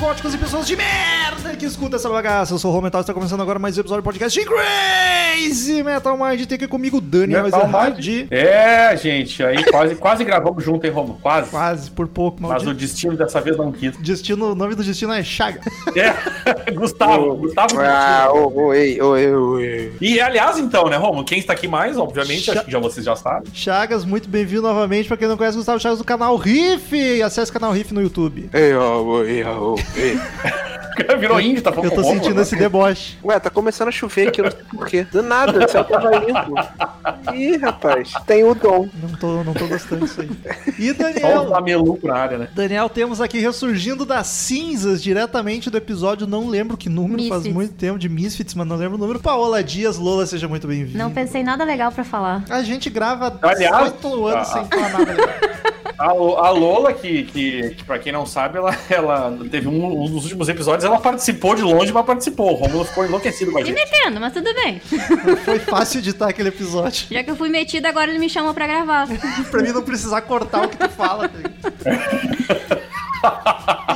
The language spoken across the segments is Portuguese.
góticos e pessoas de merda escuta essa bagaça. Eu sou o Romental e está começando agora mais um episódio do podcast de Crazy Metal Mind. Tem aqui comigo Daniel Metal Ezerhard. É, gente, aí quase, quase gravamos junto, hein, Romo? Quase. Quase, por pouco. Mas Maldito. o destino dessa vez não quis. Destino, o nome do destino é Chaga. É, Gustavo, Gustavo. Ah, oi, oi, oi. E aliás, então, né, Romo? Quem está aqui mais, obviamente, Cha- acho que já vocês já sabem. Chagas, muito bem-vindo novamente. Pra quem não conhece, Gustavo Chagas do canal Riff. Acesse o canal Riff no YouTube. Ei, oi, ó, oi. Virou índio, tá falando Eu tô o sentindo agora. esse deboche. Ué, tá começando a chover aqui, eu não sei porquê. Do nada, o céu tava limpo. Ih, rapaz, tem o dom. Não tô, não tô gostando disso aí. E Só Daniel, mameluco na área, né? Daniel, temos aqui ressurgindo das cinzas, diretamente do episódio, não lembro que número, faz Misfits. muito tempo, de Misfits, mas não lembro o número. Paola Dias, Lola, seja muito bem-vinda. Não pensei nada legal pra falar. A gente grava Aliás, oito anos ah, sem falar nada legal. A, a Lola, que, que, que pra quem não sabe, ela, ela teve um, um dos últimos episódios, ela participou de longe, mas participou. O Romulo ficou enlouquecido com a Me gente. metendo, mas tudo bem. Foi fácil editar aquele episódio. Já que eu fui metida, agora ele me chamou pra gravar. pra mim não precisar cortar o que tu fala.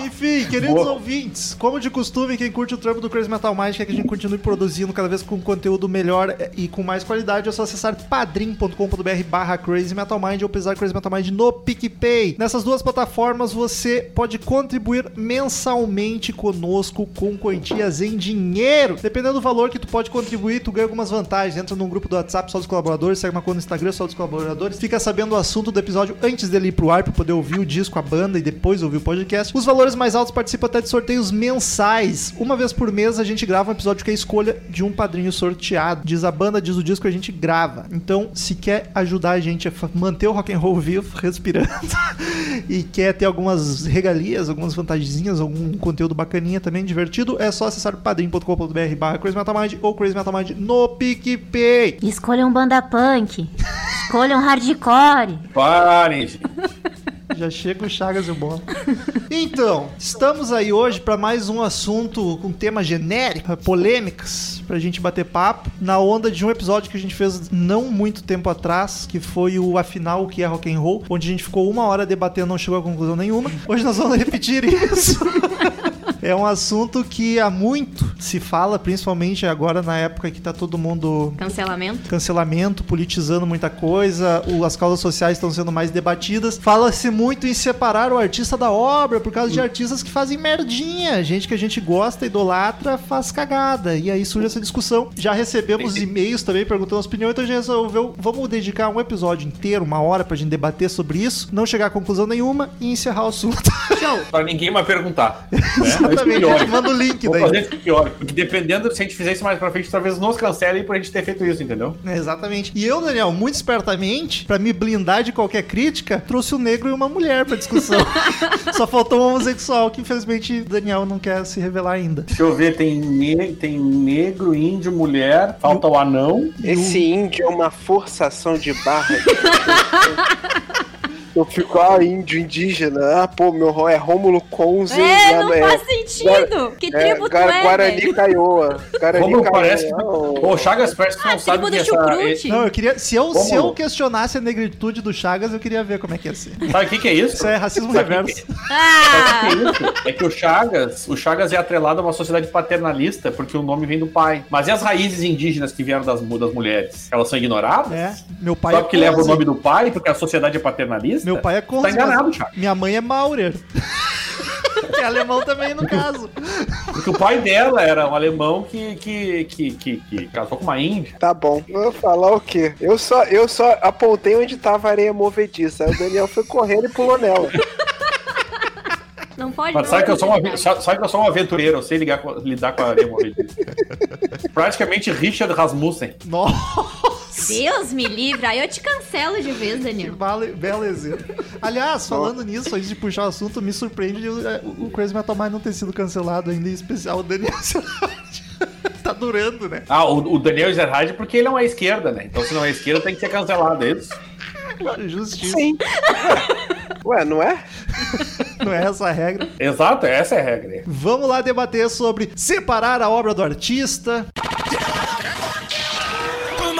Enfim, queridos Boa. ouvintes, como de costume, quem curte o trampo do Crazy Metal Mind quer que a gente continue produzindo cada vez com conteúdo melhor e com mais qualidade, é só acessar padrim.com.br barra Crazy Metal Mind ou pesar Crazy Metal Mind no PicPay. Nessas duas plataformas você pode contribuir mensalmente conosco com quantias em dinheiro. Dependendo do valor que tu pode contribuir, tu ganha algumas vantagens. Entra num grupo do WhatsApp só dos colaboradores, segue uma conta no Instagram só dos colaboradores, fica sabendo o assunto do episódio antes dele ir pro ar pra poder ouvir o disco, a banda e depois ouvir o podcast. Os valores mais altos participam até de sorteios mensais. Uma vez por mês a gente grava um episódio que é a escolha de um padrinho sorteado. Diz a banda, diz o disco, a gente grava. Então, se quer ajudar a gente a manter o rock and roll vivo, respirando, e quer ter algumas regalias, algumas vantagenzinhas, algum conteúdo bacaninha também, divertido, é só acessar padrim.com.br barra Crazy Metal Mind ou Crazy Metal Mind no PicPay. Escolham banda punk. Escolham hardcore. Parem, gente. Já chega o Chagas e o Bola. Então, estamos aí hoje para mais um assunto com tema genérico, polêmicas, pra gente bater papo, na onda de um episódio que a gente fez não muito tempo atrás, que foi o Afinal, o que é rock and roll, onde a gente ficou uma hora debatendo, não chegou a conclusão nenhuma. Hoje nós vamos repetir isso. É um assunto que há muito se fala, principalmente agora na época que tá todo mundo Cancelamento. cancelamento, politizando muita coisa, o- as causas sociais estão sendo mais debatidas. Fala-se muito em separar o artista da obra por causa de artistas que fazem merdinha. Gente que a gente gosta, idolatra, faz cagada. E aí surge essa discussão. Já recebemos e-mails também perguntando as opiniões, então a gente resolveu, vamos dedicar um episódio inteiro, uma hora pra gente debater sobre isso, não chegar a conclusão nenhuma e encerrar o assunto. Show. Pra ninguém mais perguntar. Né? Exatamente, a gente manda o link Vou daí. fazer isso pior. Porque dependendo, se a gente fizer isso mais pra frente, talvez nos cancelem por a gente ter feito isso, entendeu? É, Exatamente. E eu, Daniel, muito espertamente, pra me blindar de qualquer crítica, trouxe um negro e uma mulher pra discussão. Só faltou um homossexual que, infelizmente, Daniel não quer se revelar ainda. Deixa eu ver, tem, ne- tem negro, índio, mulher, falta o anão. Esse índio é uma forçação de barra. Eu fico, ah, índio, indígena. Ah, pô, meu ro- é Rômulo Conze. É, não é, faz sentido. Que é, tribo tu Gua- é, Guarani velho? Caioa. Guarani Como Caioa. parece que. Oh. Pô, o Chagas parece que Ah, não sabe tribo que do essa. chucrute. Não, eu queria. Se eu, se eu questionasse a negritude do Chagas, eu queria ver como é que ia ser. Sabe o que, que é isso? Isso é racismo Sabe o que reverso. que é? Ah, Sabe o que é isso? É que o Chagas, o Chagas é atrelado a uma sociedade paternalista, porque o nome vem do pai. Mas e as raízes indígenas que vieram das, das mulheres? Elas são ignoradas? É, meu pai Só é porque leva o nome do pai, porque a sociedade é paternalista? Meu pai é Tá Conze, enganado, mas Chagas. Minha mãe é Maurer. que é alemão também, no caso. Porque o pai dela era um alemão que, que, que, que, que casou com uma índia. Tá bom. Eu vou falar o quê? Eu só, eu só apontei onde tava a areia movediça. Aí o Daniel foi correndo e pulou nela. não pode. Mas sabe que, eu sou um, avi- sabe sabe que eu sou um aventureiro, eu sei ligar com- lidar com a areia movediça. Praticamente Richard Rasmussen. Nossa, Deus me livre. Aí eu te cancelo de vez, que Daniel. vale, belo exemplo. Aliás, falando nisso, antes de puxar o assunto, me surpreende o, é, o Crazy Metal Mind não ter sido cancelado ainda, em especial o Daniel Serrati. Tá durando, né? Ah, o, o Daniel Ezerhard porque ele não é esquerda, né? Então se não é esquerda tem que ser cancelado, é isso? Justiça. Sim. Ué, não é? Não é essa a regra. Exato, essa é a regra. Vamos lá debater sobre separar a obra do artista.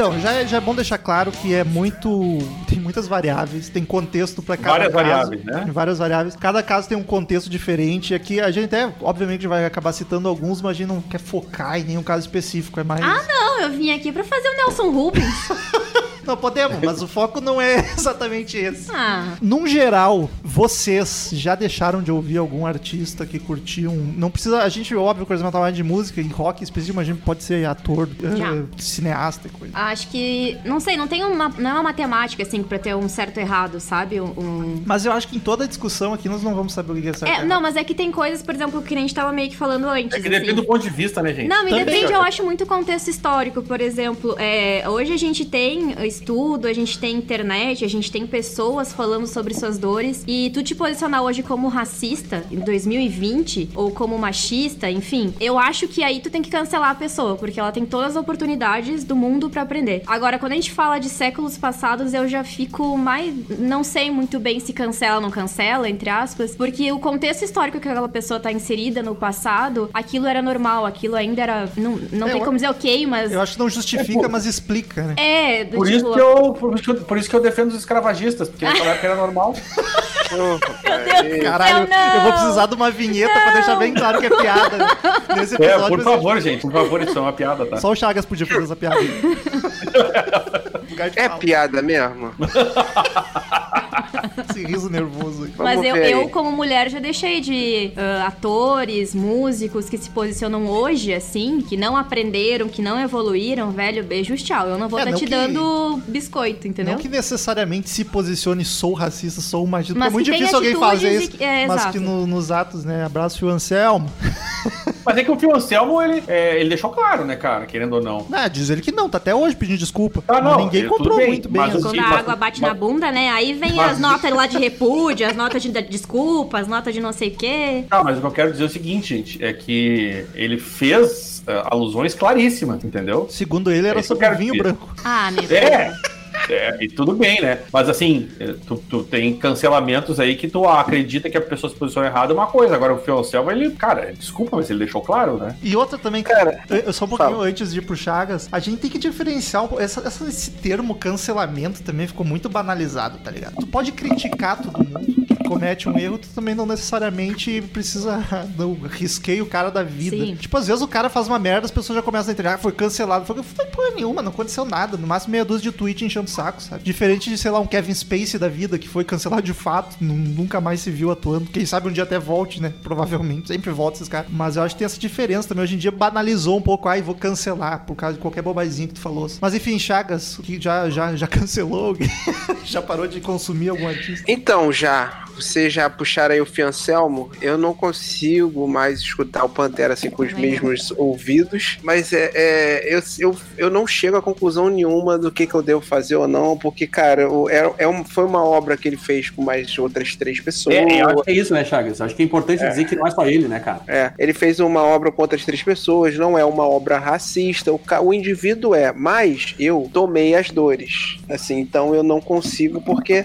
Então, já é, já é bom deixar claro que é muito. Tem muitas variáveis, tem contexto pra cada Várias caso. variáveis, né? Tem várias variáveis. Cada caso tem um contexto diferente. Aqui a gente até, obviamente, vai acabar citando alguns, mas a gente não quer focar em nenhum caso específico. É mais. Ah, não, eu vim aqui pra fazer o Nelson Rubens. Não podemos, mas o foco não é exatamente esse. Ah, Num geral, vocês já deixaram de ouvir algum artista que curtiam? Não precisa. A gente, óbvio, coisa mais de música e rock específico, mas a gente pode ser ator, eh, cineasta e coisa. acho que. Não sei, não tem uma. Não é uma matemática, assim, pra ter um certo e errado, sabe? Um. um- Mas eu acho que em toda a discussão aqui nós não vamos saber o que é certo. É, errado. não, mas é que tem coisas, por exemplo, que a gente tava meio que falando antes. É que assim. depende do ponto de vista, né, gente? Não, me Também. depende, eu acho muito contexto histórico. Por exemplo, é, hoje a gente tem estudo, a gente tem internet, a gente tem pessoas falando sobre suas dores. E tu te posicionar hoje como racista em 2020, ou como machista, enfim, eu acho que aí tu tem que cancelar a pessoa, porque ela tem todas as oportunidades do mundo pra aprender. Agora, quando a gente fala de séculos passados, eu já fico mais. Não sei muito bem se cancela ou não cancela, entre aspas, porque o contexto histórico que aquela pessoa tá inserida no passado, aquilo era normal, aquilo ainda era. Não, não É, tem como dizer ok, mas. Eu acho que não justifica, mas explica, né? É, do Por tipo. Isso, que eu, por, isso que eu, por isso que eu defendo os escravagistas, porque naquela época era normal. Meu Deus. Caralho, não. eu vou precisar de uma vinheta pra deixar bem claro que é piada. né? Nesse É, episódio, por vai ser- favor, gente, por favor, isso é uma piada, tá? Só o Chagas podia fazer essa piada. É piada mesmo? Esse riso nervoso aí. Mas eu, eu, como mulher, já deixei de ah, atores, músicos que se posicionam hoje, assim, que não aprenderam, que não evoluíram, velho, beijo, tchau. Eu não vou É, estar não te que- dando biscoito, entendeu? Não que necessariamente se posicione sou racista, sou machista. Mas é muito difícil alguém fazer isso. que- é, mas exato. que no- nos atos, né? Abraço, Fio Anselmo. Mas é que o Fio Anselmo, ele, é, ele deixou claro, né, cara, querendo ou não. Ah, diz ele que não, tá até hoje pedindo desculpa. Ah, não, ninguém é, comprou bem, muito bem. mas o- Quando a água bate mas- na bunda, né? Aí vem mas- as notas lá de repúdio, as notas de desculpa, as notas de não sei o quê. Ah, mas o que eu quero dizer é o seguinte, gente, é que ele fez é, alusões claríssimas, entendeu? Segundo ele, era É sobre vinho dizer. branco. Ah, meu É, é, e tudo bem, né? Mas assim, é, tu, tu tem cancelamentos aí que tu acredita que a pessoa se posicionou errada é uma coisa. Agora o Fio Anselmo, ele, cara, desculpa, mas ele deixou claro, né? E outra também, Cara, eu- só um pouquinho fala. antes de ir pro Chagas, a gente tem que diferenciar um. Essa, essa- esse termo cancelamento também ficou muito banalizado, tá ligado? Tu pode criticar todo mundo comete um erro, tu também não necessariamente precisa. Não, risquei o cara da vida. Sim. Tipo, às vezes o cara faz uma merda, as pessoas já começam a entender, ah, foi cancelado. Foi, foi porra nenhuma, não aconteceu nada. No máximo meia dúzia de tweet enchendo o saco, sabe? Diferente de, sei lá, um Kevin Spacey da vida, que foi cancelado de fato, nu- nunca mais se viu atuando. Quem sabe um dia até volte, né? Provavelmente. Sempre volta esses caras. Mas eu acho que tem essa diferença também. Hoje em dia banalizou um pouco, ai, vou cancelar por causa de qualquer bobazinha que tu falou. Mas enfim, Chagas, que já, já, já cancelou já parou de consumir algum artista? Então, já, vocês já puxaram aí o Fiancelmo, eu não consigo mais escutar o Pantera assim com os mesmos ouvidos, mas é, é, eu, eu, eu não chego a conclusão nenhuma do que, que eu devo fazer ou não, porque, cara, é, é um- foi uma obra que ele fez com mais outras três pessoas. É, eu acho que é isso, né, Chagas? Acho que é importante dizer que não é só ele, né, cara? É, ele fez uma obra com outras três pessoas, não é uma obra racista, o, o indivíduo é, mas eu tomei as dores, assim, então eu não consigo porque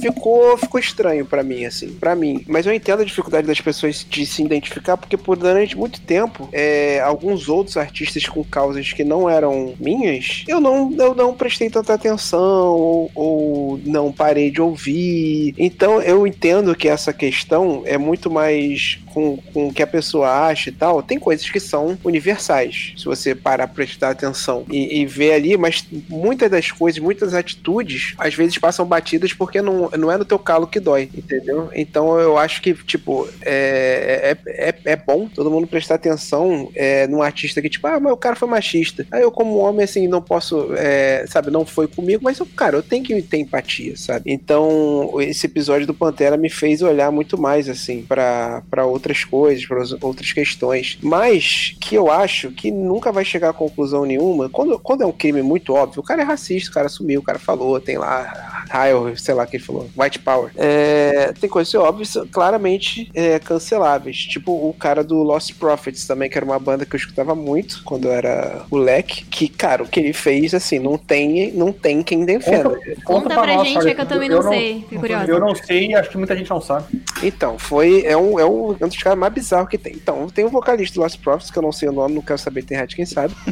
ficou, ficou estranho pra mim, assim, pra mim. Mas eu entendo a dificuldade das pessoas de se identificar, porque por durante muito tempo, é, alguns outros artistas com causas que não eram minhas, eu não, eu não prestei tanta atenção ou, ou não parei de ouvir. Então eu entendo que essa questão é muito mais com, com o que a pessoa acha e tal. Tem coisas que são universais, se você parar pra prestar atenção e, e ver ali, mas muitas das coisas, muitas atitudes, às vezes passam batidas porque não, não é no teu calo que dói, entendeu? Então eu acho que, tipo, é, é, é, é bom todo mundo prestar atenção é, num artista que, tipo, ah, mas o cara foi machista. Aí eu, como homem, assim, não posso, é, sabe, não foi comigo, mas, eu, cara, eu tenho que ter empatia, sabe? Então, esse episódio do Pantera me fez olhar muito mais, assim, pra pra outras coisas, para outras questões. Mas que eu acho que nunca vai chegar a conclusão nenhuma. Quando, quando é um crime muito óbvio, o cara é racista, o cara assumiu, o cara falou, tem lá, raio, sei lá o que ele falou, white power. É, tem coisas óbvias, claramente é, canceláveis. Tipo o cara do Lost Prophets também, que era uma banda que eu escutava muito quando eu era moleque. Que, cara, o que ele fez, assim, não tem, não tem quem defenda. Conta, Conta pra nós, gente, é que eu também eu não sei. Fiquei curiosa. Eu não sei e acho que muita gente não sabe. Então, foi. É um, é um, é um dos caras mais bizarros que tem. Então, tem um vocalista do Lost Prophets, que eu não sei o nome, não quero saber, tem rádio, quem sabe.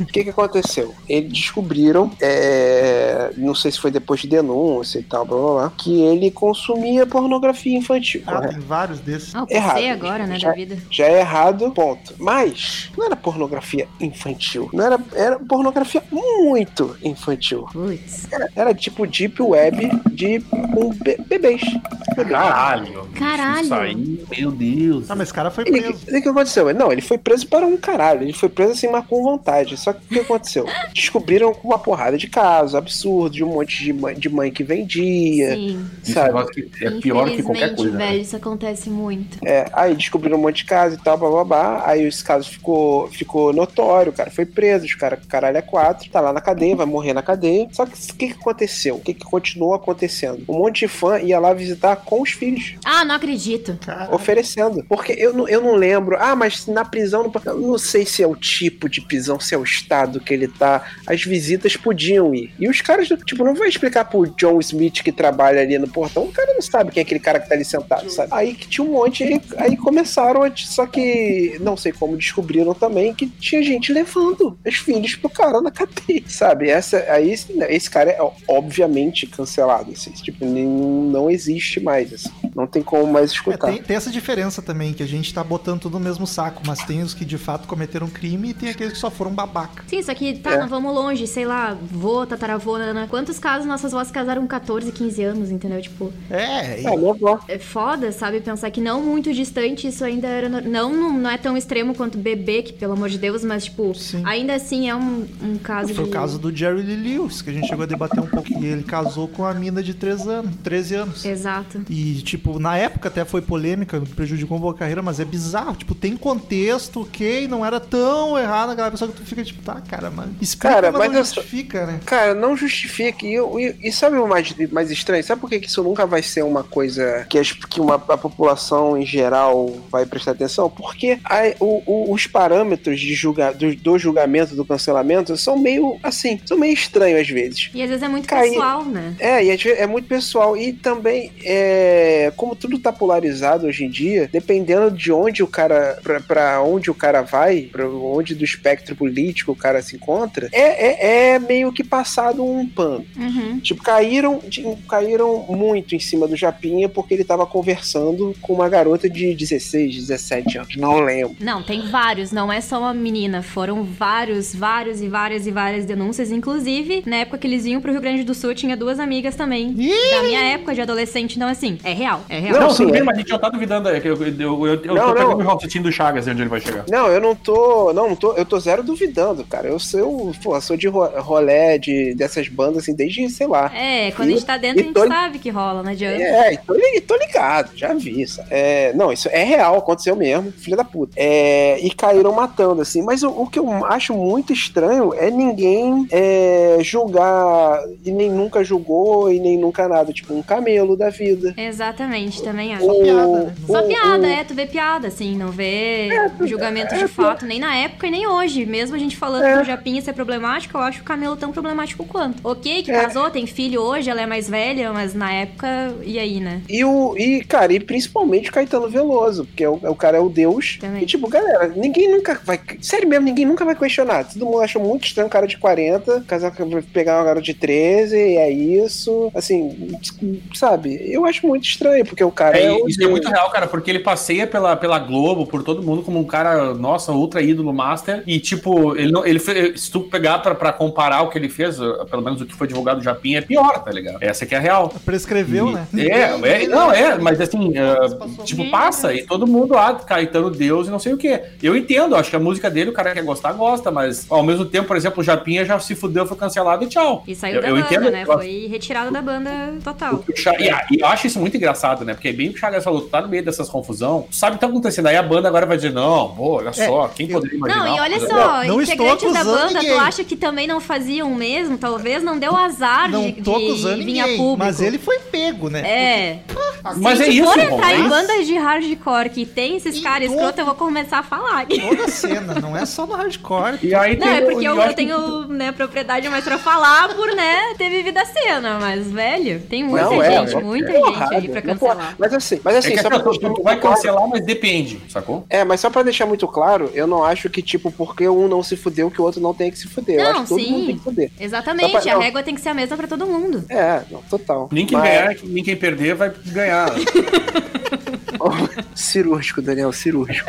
O que que aconteceu? Eles descobriram, é, não sei se foi depois de denúncia e tal, blá blá blá, que ele consumia pornografia infantil. Ah, correto? tem vários desses. Ah, o Errado. agora, né, Já- da vida. Já é errado, ponto. Mas não era pornografia infantil. Não era, era pornografia muito infantil. Era, era tipo deep web de com be- bebês. Caralho. Caralho. Isso aí, meu Deus. Ah, mas esse cara foi E o preso. que, o que aconteceu? Não, ele foi preso para um caralho. Ele foi preso assim, mas com vontade. Só que o que aconteceu? Descobriram uma porrada de casos absurdos, de um monte de mãe, de mãe que vendia, Sim. Esse sabe? é pior que qualquer coisa. né? velho, isso acontece muito. É, aí descobriram um monte de casos e tal, blá blá blá. Aí esse caso ficou, ficou notório, o cara foi preso, os cara, caralho é quatro, tá lá na cadeia, vai morrer na cadeia. Só que o que, que aconteceu? O que, que continuou acontecendo? Um monte de fã ia lá visitar com os filhos. Ah, não acredito. Cara, oferecendo. Porque eu não, eu não lembro. Ah, mas na prisão. Não, eu não sei se é o tipo de prisão, se é o estado que ele tá. As visitas podiam ir. E os caras, tipo, não vai explicar pro John Smith que trabalha ali no portão. O cara não sabe quem é aquele cara que tá ali sentado, sabe? Aí que tinha um monte. Aí, aí começaram a. Só que não sei como descobriram também que tinha gente levando os filhos pro cara na cadeia, sabe? Essa, aí esse cara é obviamente cancelado. Assim, tipo, não existe mais. Assim. Não tem como mais É, escutar. tem, tem essa diferença também, que a gente tá botando tudo no mesmo saco, mas tem os que de fato cometeram crime e tem aqueles que só foram babaca. Sim, só que tá, É. não vamos longe, sei lá, vô, tataravô, nana. Quantos casos nossas vós casaram com 14, 15 anos, entendeu? Tipo, É, e- É, minha avó. é foda, sabe? Pensar que não muito distante isso ainda era. no- Não, não, não é tão extremo quanto bebê, que pelo amor de Deus, mas, tipo, Sim. ainda assim é um, um caso foi de. o caso do Jerry Lee Lewis, que a gente chegou a debater um pouco. E ele casou com a mina de 3 anos, 13 anos. Exato. E, tipo, na época até foi polêmica, prejudicou um pouco a carreira, mas é bizarro. Tipo, tem contexto, ok, não era tão errado aquela pessoa que tu fica, tipo, tá, cara, mano. Explica, Cara, mas, mas não justifica, né? Cara, não justifica. E, eu- e- e sabe o mais, mais estranho? Sabe por que isso nunca vai ser uma coisa que, as- que uma, a população em geral vai prestar atenção? Porque a- o- o- os parâmetros de julga, do, do julgamento, do cancelamento, são meio, assim, são meio estranhos às vezes. E às vezes é muito pessoal, né? É, e às vezes é muito pessoal. E também, é, como tudo tá polarizado hoje em dia, dependendo de onde o cara, pra, pra onde o cara vai, pra onde do espectro político o cara se encontra, é, é, é meio que passado um pano. Uhum. Tipo, caíram, de- caíram muito em cima do Japinha porque ele tava conversando com uma garota de 16, 17 anos. Não lembro. Não, tem vários, não é só uma menina. Foram vários, vários e várias e várias denúncias. Inclusive, na época que eles vinham pro Rio Grande do Sul, tinha duas amigas também. Da minha época de adolescente, então assim, é real, é real. Não, Não, sim, é. mas a gente já tá duvidando. É que eu, eu, eu, eu Não, tô pegando o raciocínio do Chagas e onde ele vai chegar. Não, eu não tô. Não, não tô. Eu tô zero duvidando, cara. Eu sou, pô, sou de ro- rolé de, dessas bandas, assim, desde, sei lá. É, quando a gente tá dentro, a E gente tô- sabe que rola, não adianta. É, e tô, li- tô ligado, já vi isso. É, não, isso é real, aconteceu mesmo, filha da puta. É, e caíram matando, assim. Mas o, o que eu acho muito estranho é ninguém é, julgar, e nem nunca julgou, e nem nunca nada. Tipo, um camelo da vida. Exatamente, também acho. O- né? Só o- piada, o- é, tu vê piada, assim, não vê julgamento de fato, nem na época e nem hoje. Mesmo a gente falando É. que o Japinha ser problemático, eu acho o Camelo tão problemático quanto. Ok, que É. casou, tem filho hoje, ela é mais velha, mas na época, e aí, né? E o, e, cara, e principalmente o Caetano Veloso, porque o, o cara é o Deus. Também. E, tipo, galera, ninguém nunca vai. Sério mesmo, ninguém nunca vai questionar. Todo mundo acha muito estranho um cara de 40, casar, pegar uma garota de 13, e é isso. Assim, sabe? Eu acho muito estranho. porque o cara É, é, o isso é muito real, cara, porque ele passeia pela, pela Globo, por todo mundo, como um cara, nossa, ultra ídolo master. E, tipo, ele não. Ele se tu pegar pra, pra comparar o que ele fez, uh, pelo menos o que foi divulgado do Japim, é pior, tá ligado? Essa que é a real. Prescreveu, E- né? É, é, não, é, mas assim, uh, tipo, passa e todo mundo lá, Caetano Deus e não sei o que. Eu entendo, acho que a música dele, o cara quer gostar, gosta, mas ao mesmo tempo, por exemplo, o Japinha já se fudeu, foi cancelado e tchau. E saiu eu, da eu banda, entendo né? Foi retirado da banda total. o E, e eu acho isso muito engraçado, né? Porque é bem o que o Chagas falou, tu tá no meio dessas confusão, sabe o que tá acontecendo. Aí a banda agora vai dizer, não, pô, olha só, quem poderia imaginar? Não, e olha só, Não integrantes da banda, ninguém. tu acha que também não faziam mesmo? Talvez não deu azar Não de, tô acusando de vir a público. mas ele foi pego, né? É. Mas Se é isso, for entrar é em bandas de hardcore que tem esses caras todo- escroto, eu vou começar a falar. Toda a cena, não é só no hardcore. E aí Não, tem é porque eu, eu que- tenho né, propriedade mais pra falar por, né, ter vivido a cena. Mas, velho, tem muita Não, é, gente, é muita porrada, gente aí pra é cancelar. Mas assim, mas É assim, que só pra tu, vai claro- cancelar, mas depende, sacou? É, mas só pra deixar muito claro, eu não acho que, tipo, porque um não se fudeu, que o outro não tem que se fuder. eu Não, acho que todo sim. mundo tem que fuder. Exatamente, pra- a não. régua tem que ser a mesma pra todo mundo. É, não, total. Nem quem Mas- ganhar, nem quem perder vai ganhar. cirúrgico, Daniel, cirúrgico.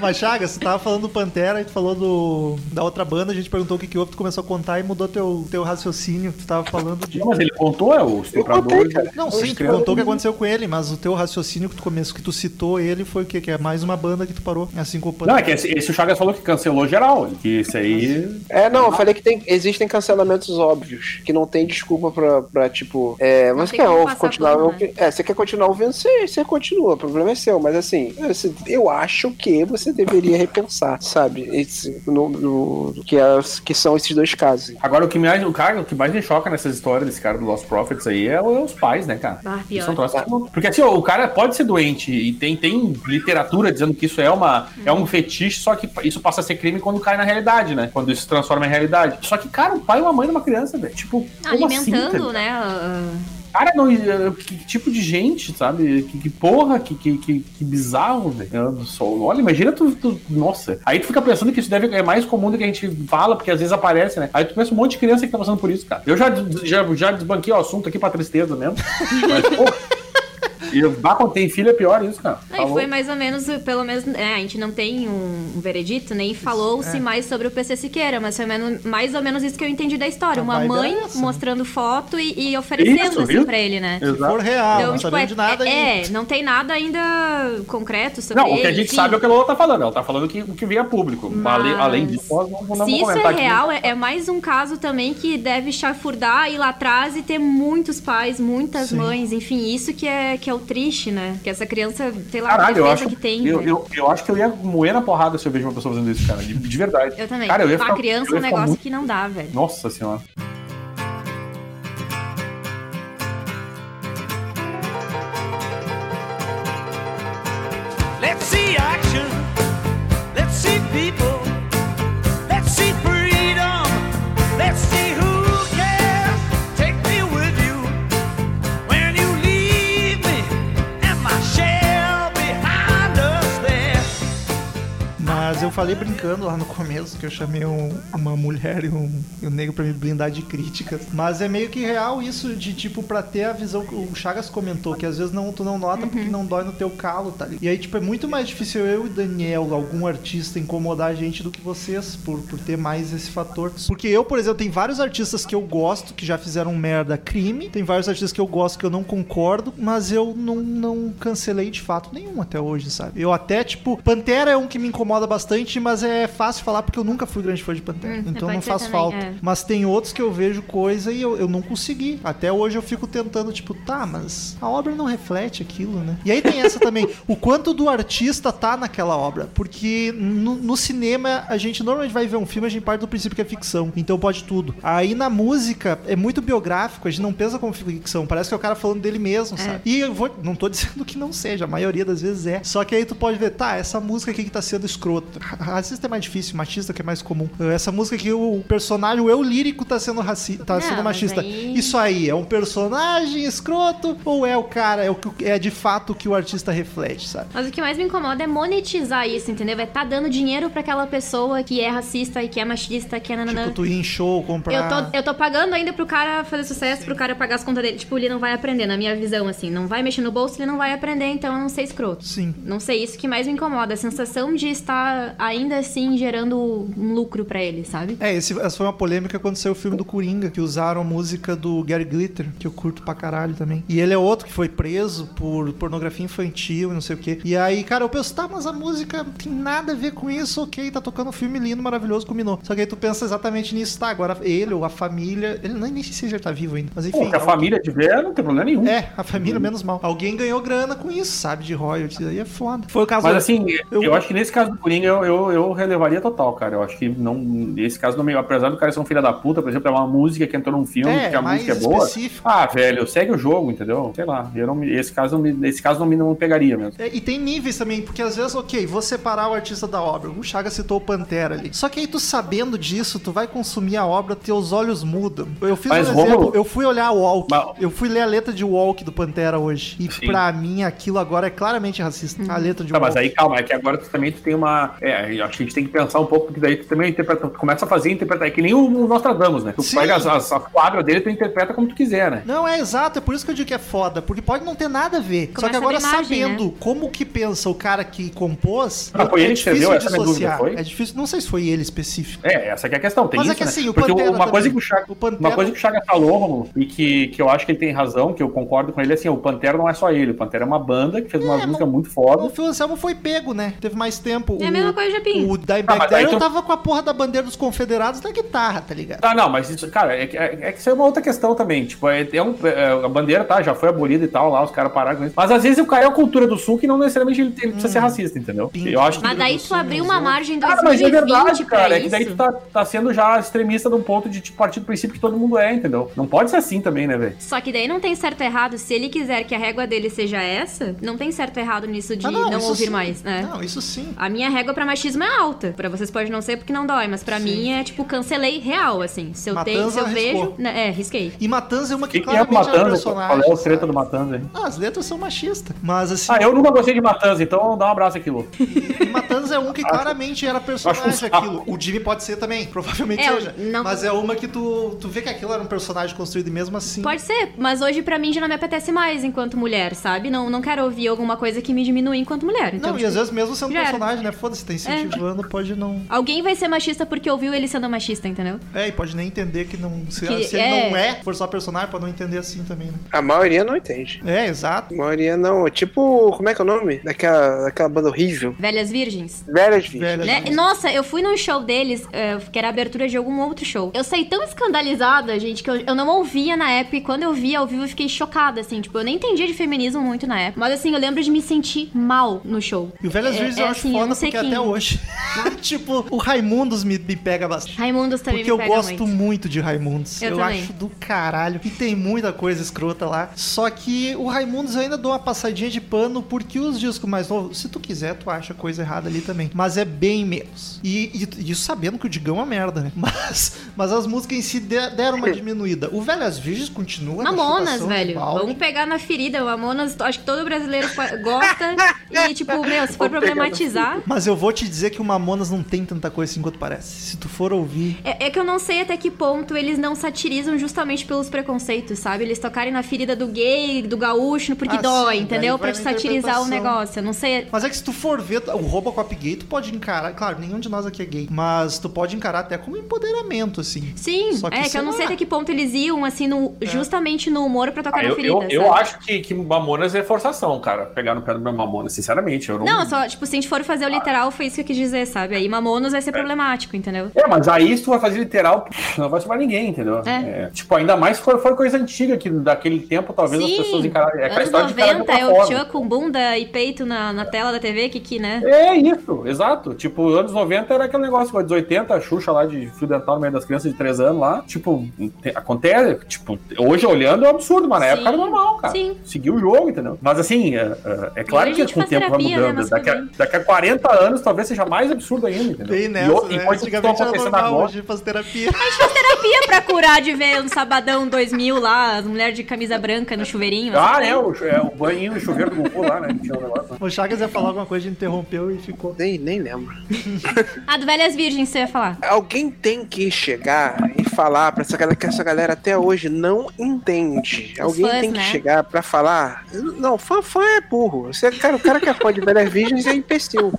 Mas, Chagas, você tava falando do Pantera e tu falou do, da outra banda, a gente perguntou o que que houve, tu começou a contar e mudou teu, teu raciocínio. Tu tava falando de. Não, mas ele contou, é o estuprador. Não, sim, tu contou o que aconteceu com ele, mas o teu raciocínio que tu começou, que tu citou ele foi o quê? Que é mais uma banda que tu parou, assim como o Não, Pantera. é que esse, esse o Chagas falou que cancelou geral, que isso aí. É, não, eu falei que tem, existem cancelamentos óbvios, que não tem desculpa pra, pra tipo, é, Não tem quer continuar, ouvi- é, você quer continuar ouvindo, você, você continua, o problema é seu, mas assim, você- eu acho que você deveria repensar, sabe, esse, no, no- que, as- que são esses dois casos. Agora, o que, mais, o, cara, o que mais me choca nessas histórias desse cara do Lost Prophets aí é, o- é os pais, né, cara? Ah, pior. Isso é um troço que- Porque assim, ó, o cara pode ser doente e tem, tem literatura dizendo que isso é, uma, é um fetiche, só que isso passa a ser crime quando cai na realidade, né? Quando isso se transforma em realidade. Só que, cara, o pai e uma mãe de uma criança, velho. Tipo, como assim, tá Alimentando, ligado? né? a- Cara, não, eh, que tipo de gente, sabe? Que, que porra, que, que, que, bizarro, velho. Olha, imagina tu, tu- Nossa. Aí tu fica pensando que isso deve é mais comum do que a gente fala, porque às vezes aparece, né? Aí tu pensa um monte de criança que tá passando por isso, cara. Eu já, já, já desbanquei o assunto aqui pra tristeza mesmo. Mas, porra. E bah, quando tem filho é pior isso, cara. Não, Tá e foi mais ou menos, pelo menos, é, a gente não tem um, um veredito, nem É. falou-se mais sobre o PC Siqueira, mas foi menos- mais ou menos isso que eu entendi da história. A Uma mãe é né? mostrando foto e, e oferecendo Isso, assim pra ele, né? Se for real, Então, não tipo, é, de nada é, é, não tem nada ainda concreto sobre Não, ele. o que a gente enfim. sabe é o que ela tá falando. Ela tá falando que, o que vem a público. Mas- Além, além disso, nós não, não Se vamos isso é aqui. real, é, é mais um caso também que deve chafurdar ir lá atrás e ter muitos pais, muitas Sim. mães, enfim, isso que é, que é o triste, né? Que essa criança, sei lá, Caralho, a eu acho que tem. eu, né? eu, eu acho que eu ia moer na porrada se eu vejo uma pessoa fazendo isso, cara. De, de verdade. Eu também. Cara, eu ia Pra ficar, criança é um negócio muito- que não dá, velho. Nossa senhora. Eu falei brincando lá no começo que eu chamei um- uma mulher e um, e um negro pra me blindar de críticas. Mas é meio que real isso de tipo pra ter a visão que o Chagas comentou, que às vezes não, tu não nota porque não dói no teu calo, tá? E aí, tipo, é muito mais difícil eu e Daniel, algum artista, incomodar a gente do que vocês, por, por ter mais esse fator. Porque eu, por exemplo, tem vários artistas que eu gosto que já fizeram merda crime, tem vários artistas que eu gosto que eu não concordo, mas eu não, não cancelei de fato nenhum até hoje, sabe? Eu até, tipo, Pantera é um que me incomoda bastante, mas é fácil falar porque eu nunca fui grande fã de Pantera. Hum, então pode não faz também, falta. é. Mas tem outros que eu vejo coisa e eu, eu não consegui. Até hoje eu fico tentando, tipo, tá, mas a obra não reflete aquilo, né? E aí tem essa também, o quanto do artista tá naquela obra. Porque no, no cinema, a gente normalmente vai ver um filme, a gente parte do princípio que é ficção. Então pode tudo. Aí na música, é muito biográfico, a gente não pensa como ficção. Parece que é o cara falando dele mesmo, sabe? E eu vou, não tô dizendo que não seja, a maioria das vezes é. Só que aí tu pode ver, tá, essa música aqui que tá sendo escroto. Racista é mais difícil, machista que é mais comum. Essa música aqui, o personagem, o eu lírico tá sendo racista, tá Não, sendo machista. aí- Isso aí é um personagem escroto ou é o cara, é o que é de fato o que o artista reflete, sabe? Mas o que mais me incomoda é monetizar isso, entendeu? É tá dando dinheiro pra aquela pessoa que é racista e que é machista, que é nananã. Tipo, tu ir em show, comprar. Eu tô, eu tô pagando ainda pro cara fazer sucesso, pro cara pagar as contas dele. Tipo, ele não vai aprender, na minha visão, assim. Não vai mexer no bolso, ele não vai aprender, então eu não sei escroto. Sim. Não sei, isso que mais me incomoda. A sensação de estar ainda assim gerando um lucro pra ele, sabe? É, esse, essa foi uma polêmica quando saiu o filme do Coringa, que usaram a música do Gary Glitter, que eu curto pra caralho também. E ele é outro que foi preso por pornografia infantil e não sei o quê. E aí, cara, eu penso, tá, mas a música tem nada a ver com isso, ok, tá tocando um filme lindo, maravilhoso, combinou. Só que aí tu pensa exatamente nisso, tá, agora ele ou a família, ele nem, nem sei se ele já tá vivo ainda, mas enfim. Pô, que a família tiver, não tem problema nenhum. É, a família, menos mal. Alguém ganhou grana com isso, sabe, de royalties, aí é foda. Foi o caso Mas assim, Eu- eu... acho que nesse caso do Coringa eu, eu, eu relevaria total, cara. Eu acho que não. Esse caso não me. Apesar do cara ser um filho da puta, por exemplo, é uma música que entrou num filme, É, que a música é boa. específico. Ah, velho, segue o jogo, entendeu? Sei lá. Eu não, esse caso não me, esse caso não me não pegaria mesmo. É, e tem níveis também, porque às vezes, ok, vou separar o artista da obra. O Chaga citou o Pantera ali. Só que aí tu sabendo disso, tu vai consumir a obra, teus olhos mudam. Eu fiz Mas, um exemplo, eu fui olhar o Walk. Mas- Eu fui ler a letra de Walk do Pantera hoje. E Sim. pra mim aquilo agora é claramente racista. A letra de Tá, Walk. mas aí calma, é que agora tu também tu tem uma. É, eu acho que a gente tem que pensar um pouco, porque daí tu também interpreta, tu começa a fazer interpretar. É que nem o, o Nostradamus, né? Tu Sim. pega as, as, a quadra dele, tu interpreta como tu quiser, né? Não, é exato, é por isso que eu digo que é foda, porque pode não ter nada a ver. Só Começa que agora imagem, sabendo né? como que pensa o cara que compôs, Ah, foi é ele que difícil escreveu? Essa é dissociar. dúvida, foi? É difícil, não sei se foi ele específico. É, essa que é a questão. Tem Mas é isso, que né? assim, o Porque Pantera uma coisa também. que o Chaga, O Pantera- uma coisa que o Chaga falou, Romulo, e que, que eu acho que ele tem razão, que eu concordo com ele, é assim, o Pantera não é só ele, o Pantera é uma banda que fez uma É, música mas- muito O foda. Phil Anselmo foi pego, né? Teve mais tempo. É a mesma coisa, Japinho. O Ah, Dimebag Darrell tu- tava com a porra da bandeira dos confederados na guitarra, tá ligado? Tá, não, mas isso, cara, é, que- é, é que isso é uma outra questão também. Tipo, é, é um, é, a bandeira, tá, já foi abolida e tal, lá, os caras pararam com isso. Mas às vezes o cara é a cultura do sul que não necessariamente ele, ele precisa ser racista, entendeu? Pinto. Eu acho que. Mas daí tu abriu uma margem em Cara, mas é 2020 verdade, cara. É que daí tu tá, tá sendo já extremista de um ponto de tipo, partir do princípio que todo mundo é, entendeu? Não pode ser assim também, né, velho? Só que daí não tem certo e errado. Se ele quiser que a régua dele seja essa, não tem certo e errado nisso de Ah, não, isso ouvir sim. mais, né? Não, isso sim. A minha régua pra machismo é alta. Pra vocês pode não ser porque não dói, mas pra mim é tipo, cancelei real, assim. Se eu, tenho, se eu Matanza vejo. né, É, risquei. E Matanza é uma que, que, que é claramente era Matanza? Qual personagem. é o treta do Matanza aí? Ah, as letras são machistas. Mas assim, Ah, eu nunca gostei de Matanza, então dá um abraço aqui, Lu. e Matanza é um que claramente era personagem um aquilo. O Jimmy pode ser também, provavelmente É, seja. não- Mas é uma que tu, tu vê que aquilo era um personagem construído e mesmo assim. Pode ser, mas hoje pra mim já não me apetece mais enquanto mulher, sabe? Não, não quero ouvir alguma coisa que me diminui enquanto mulher. Então, Não, e tipo, às vezes mesmo sendo era. personagem, né? Foda-se, tá incentivando, pode não. Alguém vai ser machista porque ouviu ele sendo machista, entendeu? É, e pode nem entender que não. Se, Que se ele é- não é, for só personagem, pode não entender assim também, né? A maioria não entende. É, exato. A maioria não. É tipo, como é que é o nome? Daquela, daquela banda horrível. Velhas Virgens. Velhas Virgens. Velha Né? gente. Nossa, eu fui num show deles, eh, que era a abertura de algum outro show. Eu saí tão escandalizada, gente, que eu, eu não ouvia na época. E quando eu vi ao vivo, eu fiquei chocada, assim. Tipo, eu nem entendia de feminismo muito na época. Mas assim, eu lembro de me sentir mal no show. E o Velhas É- Virgens é eu acho assim, foda porque quem. até hoje. tipo, o Raimundos me, me pega bastante. Raimundos também Porque me eu pega gosto muito. muito. de Raimundos. Eu Eu, também. acho do caralho. E tem muita coisa escrota lá. Só que o Raimundos eu ainda dou uma passadinha de pano porque os discos mais novos, se tu quiser, tu acha coisa errada ali também. Mas é bem menos. E, e isso sabendo que o Digão é uma merda, né? Mas, mas as músicas em si de- deram uma diminuída. O Velhas Virgens continua na Mamonas, velho. Vamos pegar na ferida. Mamonas, acho que todo brasileiro gosta. e, tipo, meu, se for problematizar. Mas eu vou te dizer que o Mamonas não tem tanta coisa assim quanto parece. Se tu for ouvir. É, é que eu não sei até que ponto eles não satirizam justamente pelos preconceitos, sabe? Eles tocarem na ferida do gay, do gaúcho, porque Ah, dói, sim, entendeu? Pra te satirizar o negócio. Eu não sei. Mas é que se tu for ver o Robocop gay, tu pode encarar. Claro, nenhum de nós aqui é gay. Mas tu pode encarar até como empoderamento, assim. Sim, Só que é que eu não sei lá. até que ponto eles iam, assim, no, justamente no humor pra tocar Ah, na eu, ferida. eu, eu acho que, que Mamonas é forçação, cara. Pegar no pé do meu Mamonas, sinceramente. Eu não... Não, só, tipo, se a gente for fazer o literal, foi isso que eu quis dizer, sabe? Aí Mamonos vai ser problemático, entendeu? É, mas aí se tu vai fazer literal, não vai chamar ninguém, entendeu? É. É, tipo, ainda mais se for, for coisa antiga, que daquele tempo talvez as pessoas encararem. É anos história de encarar de 90 outra é o. Tchan com bunda e peito na, na tela da TV, que que, né? É isso, exato. Tipo, anos 90 era aquele negócio, anos 80, a Xuxa lá de fio dental no meio das crianças de 3 anos lá. Tipo, te- acontece, tipo, hoje olhando é um absurdo, mas na Sim, época era normal, cara. sim. Seguiu o jogo, entendeu? Mas assim, é, é- é claro que com o tempo vai terapia, né, mudando. mas daqui, a, daqui a 40 anos talvez seja mais absurdo ainda, entendeu? Bem e, nessa, o- e né? coisas que estão Antigamente era acontecendo normal, agora. hoje faz terapia. Terapia pra curar de ver um sabadão 2000 lá, as mulheres de camisa branca no chuveirinho. Ah, assim, é o, é, o banhinho, o chuveiro do Goku lá, né? que Tinha um negócio. O Chagas ia falar alguma coisa, a gente interrompeu e ficou. Nem, nem lembro. Ah, do Velhas Virgens, você ia falar. Alguém tem que chegar e falar pra essa galera que essa galera até hoje não entende. Alguém fãs, tem que né? chegar pra falar. Não, fã, fã é burro. Você, cara, o cara que é fã de Velhas Virgens é imbecil.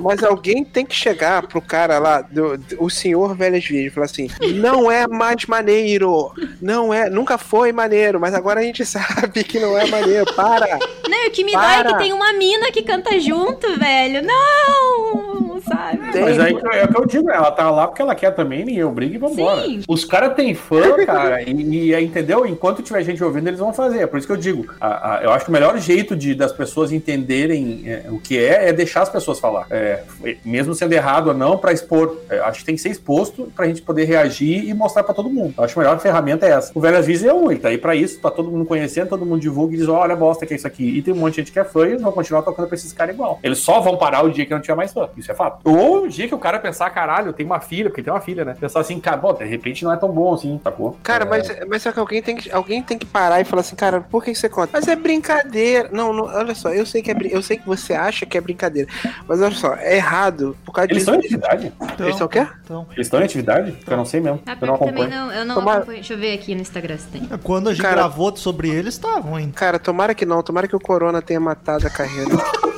Mas alguém tem que chegar pro cara lá, do, do- o senhor Velhas Virgens, e falar assim: não é mais maneiro. Não é, nunca foi maneiro, mas agora a gente sabe que não é maneiro. Para! Não, e o que me dói é Para. que tem uma mina que canta junto, velho. Não! Sabe? Tem- Mas aí é o que eu digo, ela tá lá porque ela quer também, ninguém obriga e vambora. Sim. Os caras têm fã, cara, e, e, entendeu? Enquanto tiver gente ouvindo, eles vão fazer. É por isso que eu digo, a- a- eu acho que o melhor jeito de, das pessoas entenderem é, o que é, é deixar as pessoas falar. É, mesmo sendo errado ou não, pra expor. É, acho que tem que ser exposto pra gente poder reagir e mostrar pra todo mundo. Eu acho que a melhor ferramenta é essa. O Velhas Virgens é um, ele tá aí pra isso, tá todo mundo conhecendo, todo mundo divulga e diz, olha a bosta que é isso aqui. E tem um monte de gente que é fã e eles vão continuar tocando pra esses caras igual. Eles só vão parar o dia que não tiver mais fã. Isso é fato. Ou o dia que o cara pensar, caralho, tem uma filha, porque tem uma filha, né? Pensar assim, cara, bom, de repente não é tão bom assim, sacou? Cara, É, mas, mas só que alguém tem que alguém tem que parar e falar assim, cara, por que que você conta? Mas é brincadeira. Não, não, olha só, eu sei que é eu sei que você acha que é brincadeira, mas olha só, é errado por causa Eles disso. estão em atividade? Então, Eles são o quê? Então, Eles estão em atividade? Eu não sei mesmo. Ah, Eu não acompanho. não, eu não Tomara- acompanho. Deixa eu ver aqui no Instagram se tem. quando a gente Cara- gravou sobre eles, estavam ainda. Cara, tomara que não, tomara que o Corona tenha matado a carreira.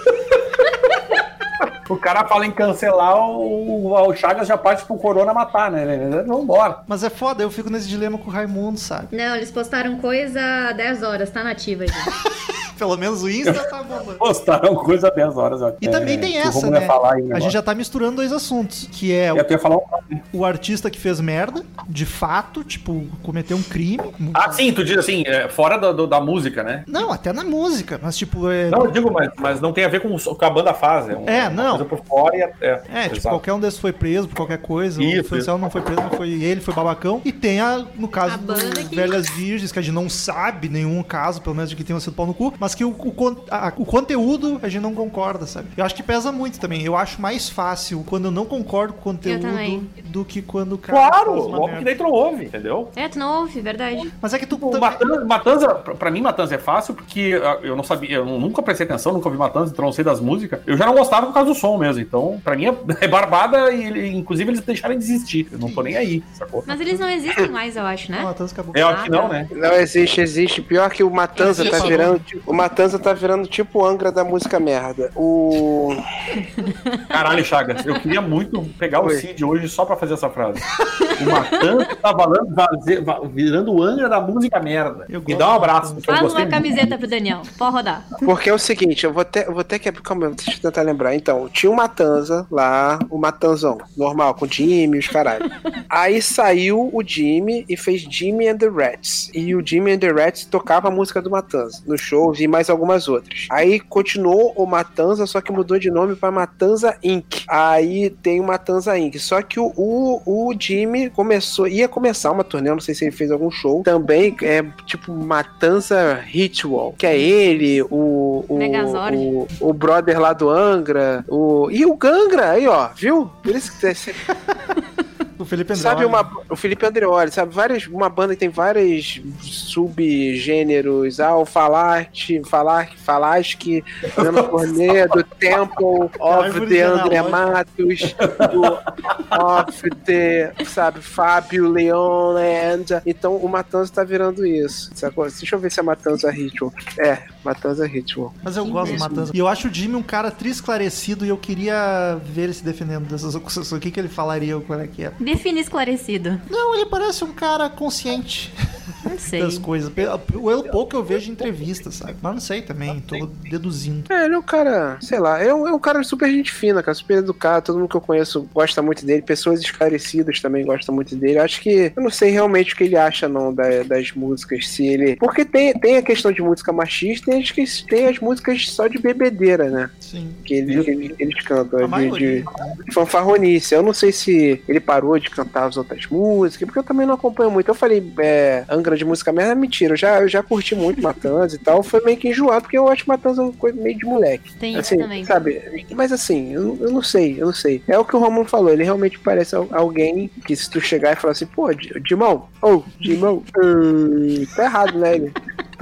O cara fala em cancelar, o, o Chagas já parte pro Corona matar, né? Vambora. Mas é foda, eu fico nesse dilema com o Raimundo, sabe? Não, eles postaram coisa há 10 horas, tá nativa já. Pelo menos o Insta tá bombando. Postaram coisa 10 horas. ó. E também tem que o essa, né? aí, A gente já tá misturando dois assuntos, que é o, falar um... o artista que fez merda, de fato, tipo, cometeu um crime. Ah, sim, tu diz assim, é, fora da, do- da música, né? Não, até na música, mas tipo, é... Não, eu digo, mas, mas não tem a ver com o que a banda faz. É, um- É, não. por fora e é. É, É, tipo, exato. qualquer um desses foi preso por qualquer coisa. Isso, o Franciel não foi preso, mas foi ele, foi babacão. E tem a, no caso A banda que- Velhas Virgens, que a gente não sabe nenhum caso, pelo menos de que tenha sido pau no cu, mas que o, o, a- o conteúdo a gente não concorda, sabe? Eu acho que pesa muito também. Eu acho mais fácil quando eu não concordo com o conteúdo do que quando o cara Claro, faz uma óbvio que daí tu não ouve, entendeu? É, tu não ouve, verdade. Mas é que tu... O Matanza, Matanza, pra pra mim, Matanza é fácil porque ah, eu não sabia, eu nunca prestei atenção, nunca ouvi Matanza, então não sei das músicas. Eu já não gostava por causa do som mesmo. Então, pra mim é, é barbada e inclusive eles deixaram de existir. Eu não tô nem aí, sacou? Mas eles não existem mais, eu acho, Não, né? Matanza acabou. É aqui não, né? Não existe, existe. Pior que o Matanza Existe. tá virando. tipo- O Matanza tá virando tipo o Angra da música merda. O. Caralho, Chagas, eu queria muito pegar o Oi. Cid hoje só pra fazer essa frase. O Matanza tá valando, virando o Angra da música merda. Eu Me dá um abraço, gostei uma muito. camiseta pro Daniel. Pode rodar. Porque é o seguinte, eu vou até, eu vou até que. Calma, deixa eu tentar lembrar. Então, tinha o Matanza lá, o Matanzão, normal, com Jimmy e os caralho. Aí saiu o Jimmy e fez Jimmy and the Rats. E o Jimmy and the Rats tocava a música do Matanza nos shows e mais algumas outras. Aí continuou o Matanza, só que mudou de nome pra Matanza Inc. Aí tem o Matanza Inc. Só que o, o, o Jimmy começou, ia começar uma turnê, não sei se ele fez algum show. Também é tipo Matanza Ritual, que é ele, o o, Megazord. o, o brother lá do Angra, o e o Gangra aí, ó, viu? Por isso que você O Felipe André. sabe uma o Felipe Andreoli, sabe várias uma banda que tem vários subgêneros, ah, o Falarte, Falar, Falasque, fazendo turnê do Temple of the André. Matos, do of the, sabe, Fábio Leonland. Então o Matanza tá virando isso. Sacou? Deixa eu ver se é Matanza Ritual. É, Matanza Ritual. Mas eu gosto do Matanza. E eu acho o Jimmy um cara trisclarecido e eu queria ver ele se defendendo dessas acusações. O que, que ele falaria qual é que é? Define esclarecido. Não, ele parece um cara consciente Não sei. das coisas. Pelo pelo pouco que eu vejo em entrevistas, sabe? Mas não sei também, tô deduzindo. É, ele é um cara, sei lá, é um, é um cara super gente fina, cara, super educado. Todo mundo que eu conheço gosta muito dele. Pessoas esclarecidas também gostam muito dele. Acho que eu não sei realmente o que ele acha, não, da- das músicas. Se ele. Porque tem, tem a questão de música machista acho que tem as músicas só de bebedeira, né? Sim. Que eles, eles, eles cantam. A de- de, fanfarronice. Eu não sei se ele parou de cantar as outras músicas, porque eu também não acompanho muito. Eu falei é, Angra de música merda, mentira. Eu já, eu já curti muito Matanza e tal. Foi meio que enjoado, porque eu acho Matanza uma coisa meio de moleque. Tem isso Assim, também. sabe? Mas assim, eu, eu não sei, eu não sei. É o que o Romulo falou, ele realmente parece al- alguém que se tu chegar e falar assim, pô, Di- Dimão, ô, Dimão, eh, tá errado, né? Ele,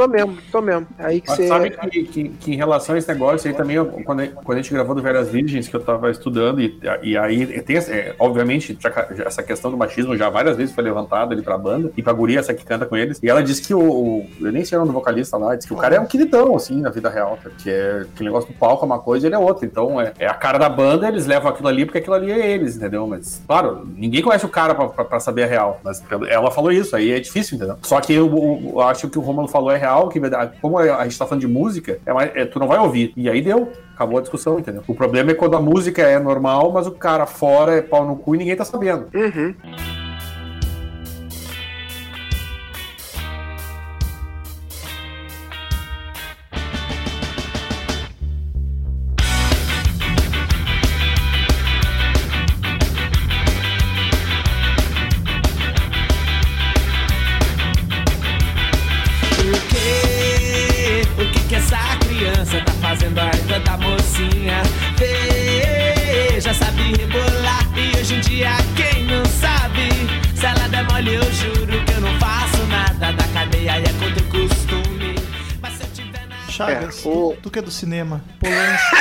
tô mesmo, tô mesmo. Aí que Mas você. sabe que, que- que em relação a esse negócio aí também, quando, a- quando a gente gravou do Velhas Virgens, que eu tava estudando, e, e aí tem, é, obviamente, já, já essa questão do machismo já várias vezes foi levantada ali pra banda, e pra guria, essa que canta com eles, e ela disse que o, o- eu nem sei o nome do vocalista lá, disse que o cara é um queridão, assim, na vida real, porque é, aquele negócio do palco é uma coisa e ele é outra, então é, é a cara da banda, eles levam aquilo ali porque aquilo ali é eles, entendeu? Mas, claro, ninguém conhece o cara pra, pra, pra saber a real, mas ela falou isso, aí é difícil, entendeu? Só que eu, eu- eu acho que o Romulo falou é real, que verdade, como a gente tá falando de música, é é, tu não vai ouvir. E aí deu, acabou a discussão, entendeu? O problema é quando a música é normal, mas o cara fora é pau no cu e ninguém tá sabendo. Uhum. Chagas, É, o- tu, tu que é do cinema. Polanski.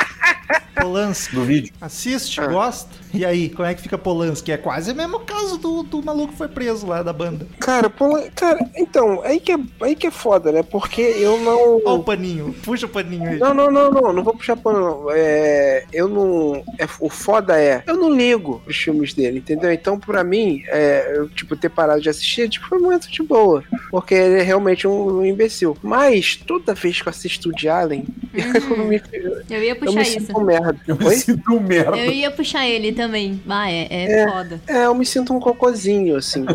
Polanski. Do vídeo. Assiste, Ah. gosta? E aí, como é que fica Polanski? É quase o mesmo caso do, do maluco que foi preso lá da banda. Cara, Polan- cara, então, aí que, é, aí que é foda, né? Porque eu não. Ó o paninho, puxa o paninho aí. Não, não, não, não, não vou puxar pano, não. É, eu não. é, o foda é, eu não ligo os filmes dele, entendeu? Então, pra mim, é, eu, tipo, ter parado de assistir, tipo, foi muito de boa. Porque ele é realmente um, um imbecil. Mas, toda vez que eu assisto o de Allen, eu me, Eu ia eu puxar me isso. sinto um merda. Eu me sinto um merda. Eu ia puxar ele também. Ah, é, é, foda. É, eu me sinto um cocôzinho, assim.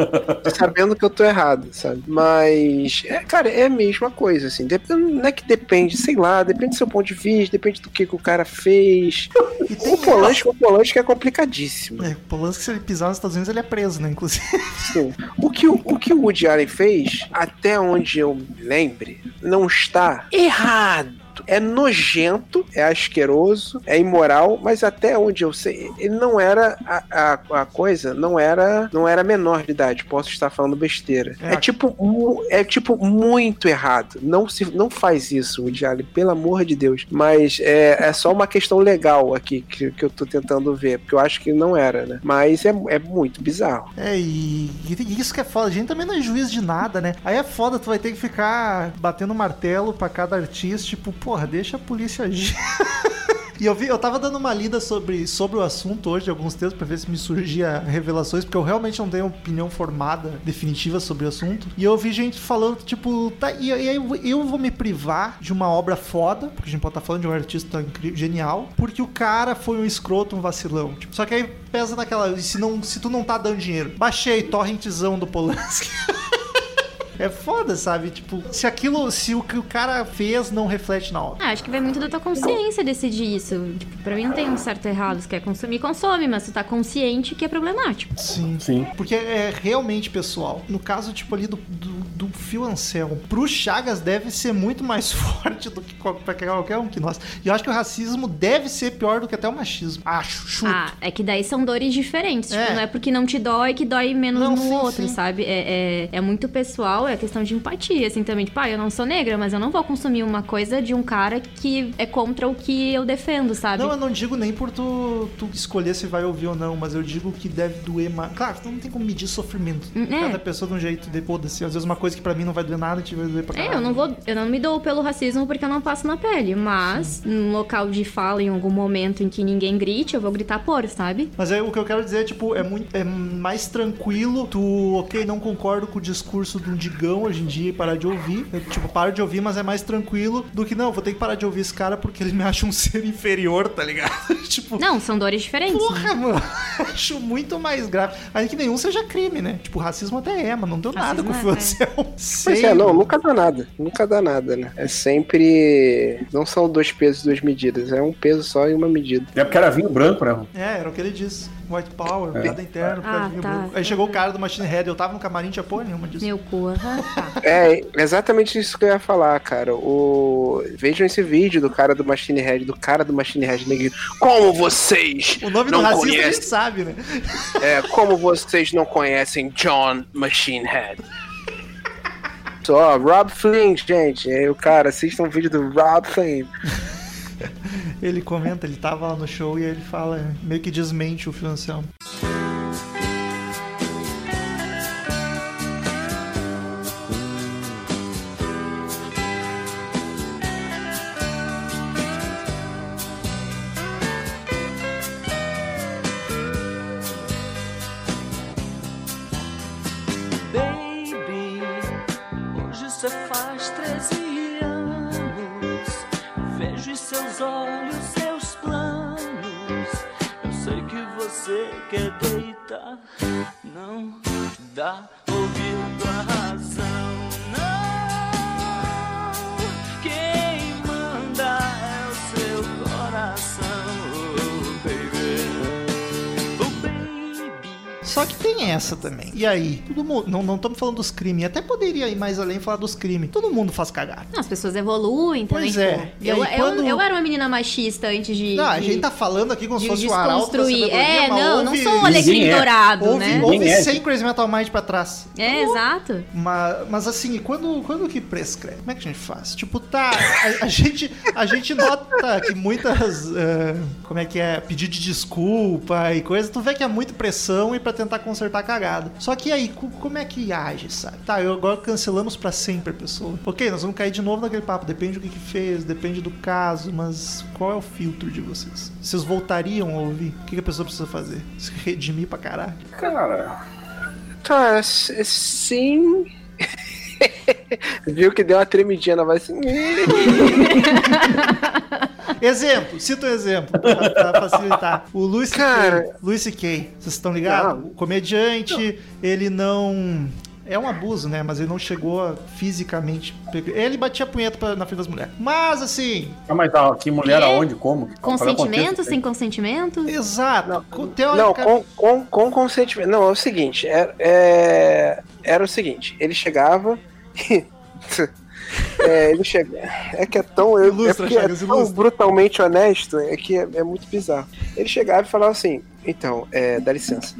sabendo que eu tô errado, sabe? Mas, é, cara, é a mesma coisa, assim. Dep- Não é que depende, sei lá, depende do seu ponto de vista, depende do que, que o cara fez. E tem O Polanski, o Polanski é complicadíssimo. É, Polanski, se ele pisar nos Estados Unidos, ele é preso, né? Inclusive. Sim. O que o, o que o Woody Allen fez, até onde eu me lembre, não está errado. É nojento, é asqueroso, é imoral, mas até onde eu sei, ele não era a, a, a coisa, não era não era menor de idade. Posso estar falando besteira. É. É, tipo é tipo muito errado. Não se não faz isso, Woody Allen, pelo amor de Deus. Mas é, é só uma questão legal aqui que, que eu tô tentando ver, porque eu acho que não era, né? Mas é, é muito bizarro. É, e, e isso que é foda. A gente também não é juiz de nada, né? Aí é foda, tu vai ter que ficar batendo martelo pra cada artista, tipo, porra, deixa a polícia agir. E eu vi, eu tava dando uma lida sobre, sobre o assunto hoje, alguns textos, pra ver se me surgia revelações, porque eu realmente não tenho opinião formada, definitiva sobre o assunto. E eu vi gente falando, tipo, tá, e, aí eu, vou me privar de uma obra foda, porque a gente pode estar falando de um artista incrível, genial, porque o cara foi um escroto, um vacilão. Tipo, só que aí pesa naquela. Se, não, se tu não tá dando dinheiro, baixei torrentzão do Polanski. É foda, sabe? Tipo, se aquilo, se o que o cara fez não reflete na obra. Ah, acho que vai muito da tua consciência decidir isso. Tipo, pra mim não tem um certo errado. Se quer consumir, consome, mas tu tá consciente que é problemático. Sim. Sim. Porque é realmente pessoal. No caso, tipo, ali do, do, do Phil Anselmo, pro Chagas deve ser muito mais forte do que pra qualquer um que nós. E eu acho que o racismo deve ser pior do que até o machismo. Acho, chuto. Ah, é que daí são dores diferentes. Tipo, É. não é porque não te dói que dói menos Não, no sim, outro, sim. sabe? É, é, é muito pessoal, é questão de empatia, assim, também. Tipo, ah, eu não sou negra, mas eu não vou consumir uma coisa de um cara que é contra o que eu defendo, sabe? Não, eu não digo nem por tu, tu escolher se vai ouvir ou não, mas eu digo que deve doer mais. Claro, tu não tem como medir sofrimento. É. Cada pessoa de um jeito de foda-se. Às vezes uma coisa que pra mim não vai doer nada, te vai doer pra caralho. É, eu não vou, eu não me dou pelo racismo porque eu não passo na pele, mas num local de fala em algum momento em que ninguém grite, eu vou gritar por, sabe? Mas aí o que eu quero dizer é, tipo, é muito é mais tranquilo tu, ok, não concordo com o discurso de um digão hoje em dia e parar de ouvir. Eu, tipo, paro de ouvir, mas é mais tranquilo do que, não, vou ter que parar de ouvir esse cara porque ele me acha um ser inferior, tá ligado? tipo, Não, são dores diferentes. né? porra, mano, acho muito mais grave. Ainda que nenhum seja crime, né? Tipo, racismo até é, mas não deu nada Racismo com o é, Fio Anselmo. Pois é, Sei. não, nunca dá nada. Nunca dá nada, né? É sempre. Não são dois pesos e duas medidas. É um peso só e uma medida. É porque era vinho branco, né? É, era o que ele disse. White Power, piada interna, Ah, piada vinho tá. Aí chegou o cara do Machine Head, eu tava no camarim, tinha porra nenhuma disso. Meu cu, tá. É exatamente isso que eu ia falar, cara. O... Vejam esse vídeo do cara do Machine Head, do cara do Machine Head negrito. Como vocês O nome não do racista a conhecem? gente sabe, né? É, como vocês não conhecem John Machine Head? Só, Rob Flynn, gente. Aí o cara, assistam um vídeo do Rob Flynn. Ele comenta, ele tava lá no show e ele fala, meio que desmente o Phil Anselmo. Tem essa também. E aí? Todo mundo. Não, não estamos falando dos crimes. Até poderia ir mais além e falar dos crimes. Todo mundo faz cagada. As pessoas evoluem também. Pois é. tipo, E eu, aí, eu- quando- eu, era uma menina machista antes de. Não, a de- gente tá falando aqui como se fosse o arauto É, mas não, não houve- sou um alecrim é. dourado, Houve, né? houve é. 100 Crazy Metal Mind pra trás. É, exato. Mas, mas assim, quando, quando que prescreve? Como é que a gente faz? Tipo, tá, a, a gente, a gente nota que muitas, eh, como é que é, pedido de desculpa e coisa, tu vê que é muita pressão e pra tentar consertar a cagada. Só que aí, co- como é que age, sabe? Tá, eu agora cancelamos pra sempre a pessoa. Ok, nós vamos cair de novo naquele papo, depende do que que fez, depende do caso, mas qual é o filtro de vocês? Vocês voltariam a ouvir? O que que a pessoa precisa fazer? Se redimir pra caralho? Cara, Cara, s- sim. Viu que deu uma tremidinha na voz assim. Exemplo, cita um exemplo pra, pra facilitar. O Luis Cara. C.K. Luis C.K. Vocês estão ligados? Não. O comediante, ele não. É um abuso, né? Mas ele não chegou a fisicamente. Ele batia punheta pra- na frente das mulheres. Mas assim. ah, mas tá, que mulher Quê? aonde, como? É Consentimento, sem consentimento? Exato. Não, teorica- com, com, com consentimento. Não, é o seguinte, é, é- era o seguinte, ele chegava. é, ele chega. É que é tão. é Ilustra, é Chagas, tão ilustra. brutalmente honesto, é que é, é muito bizarro. Ele chegava e falava assim, então, é, dá licença.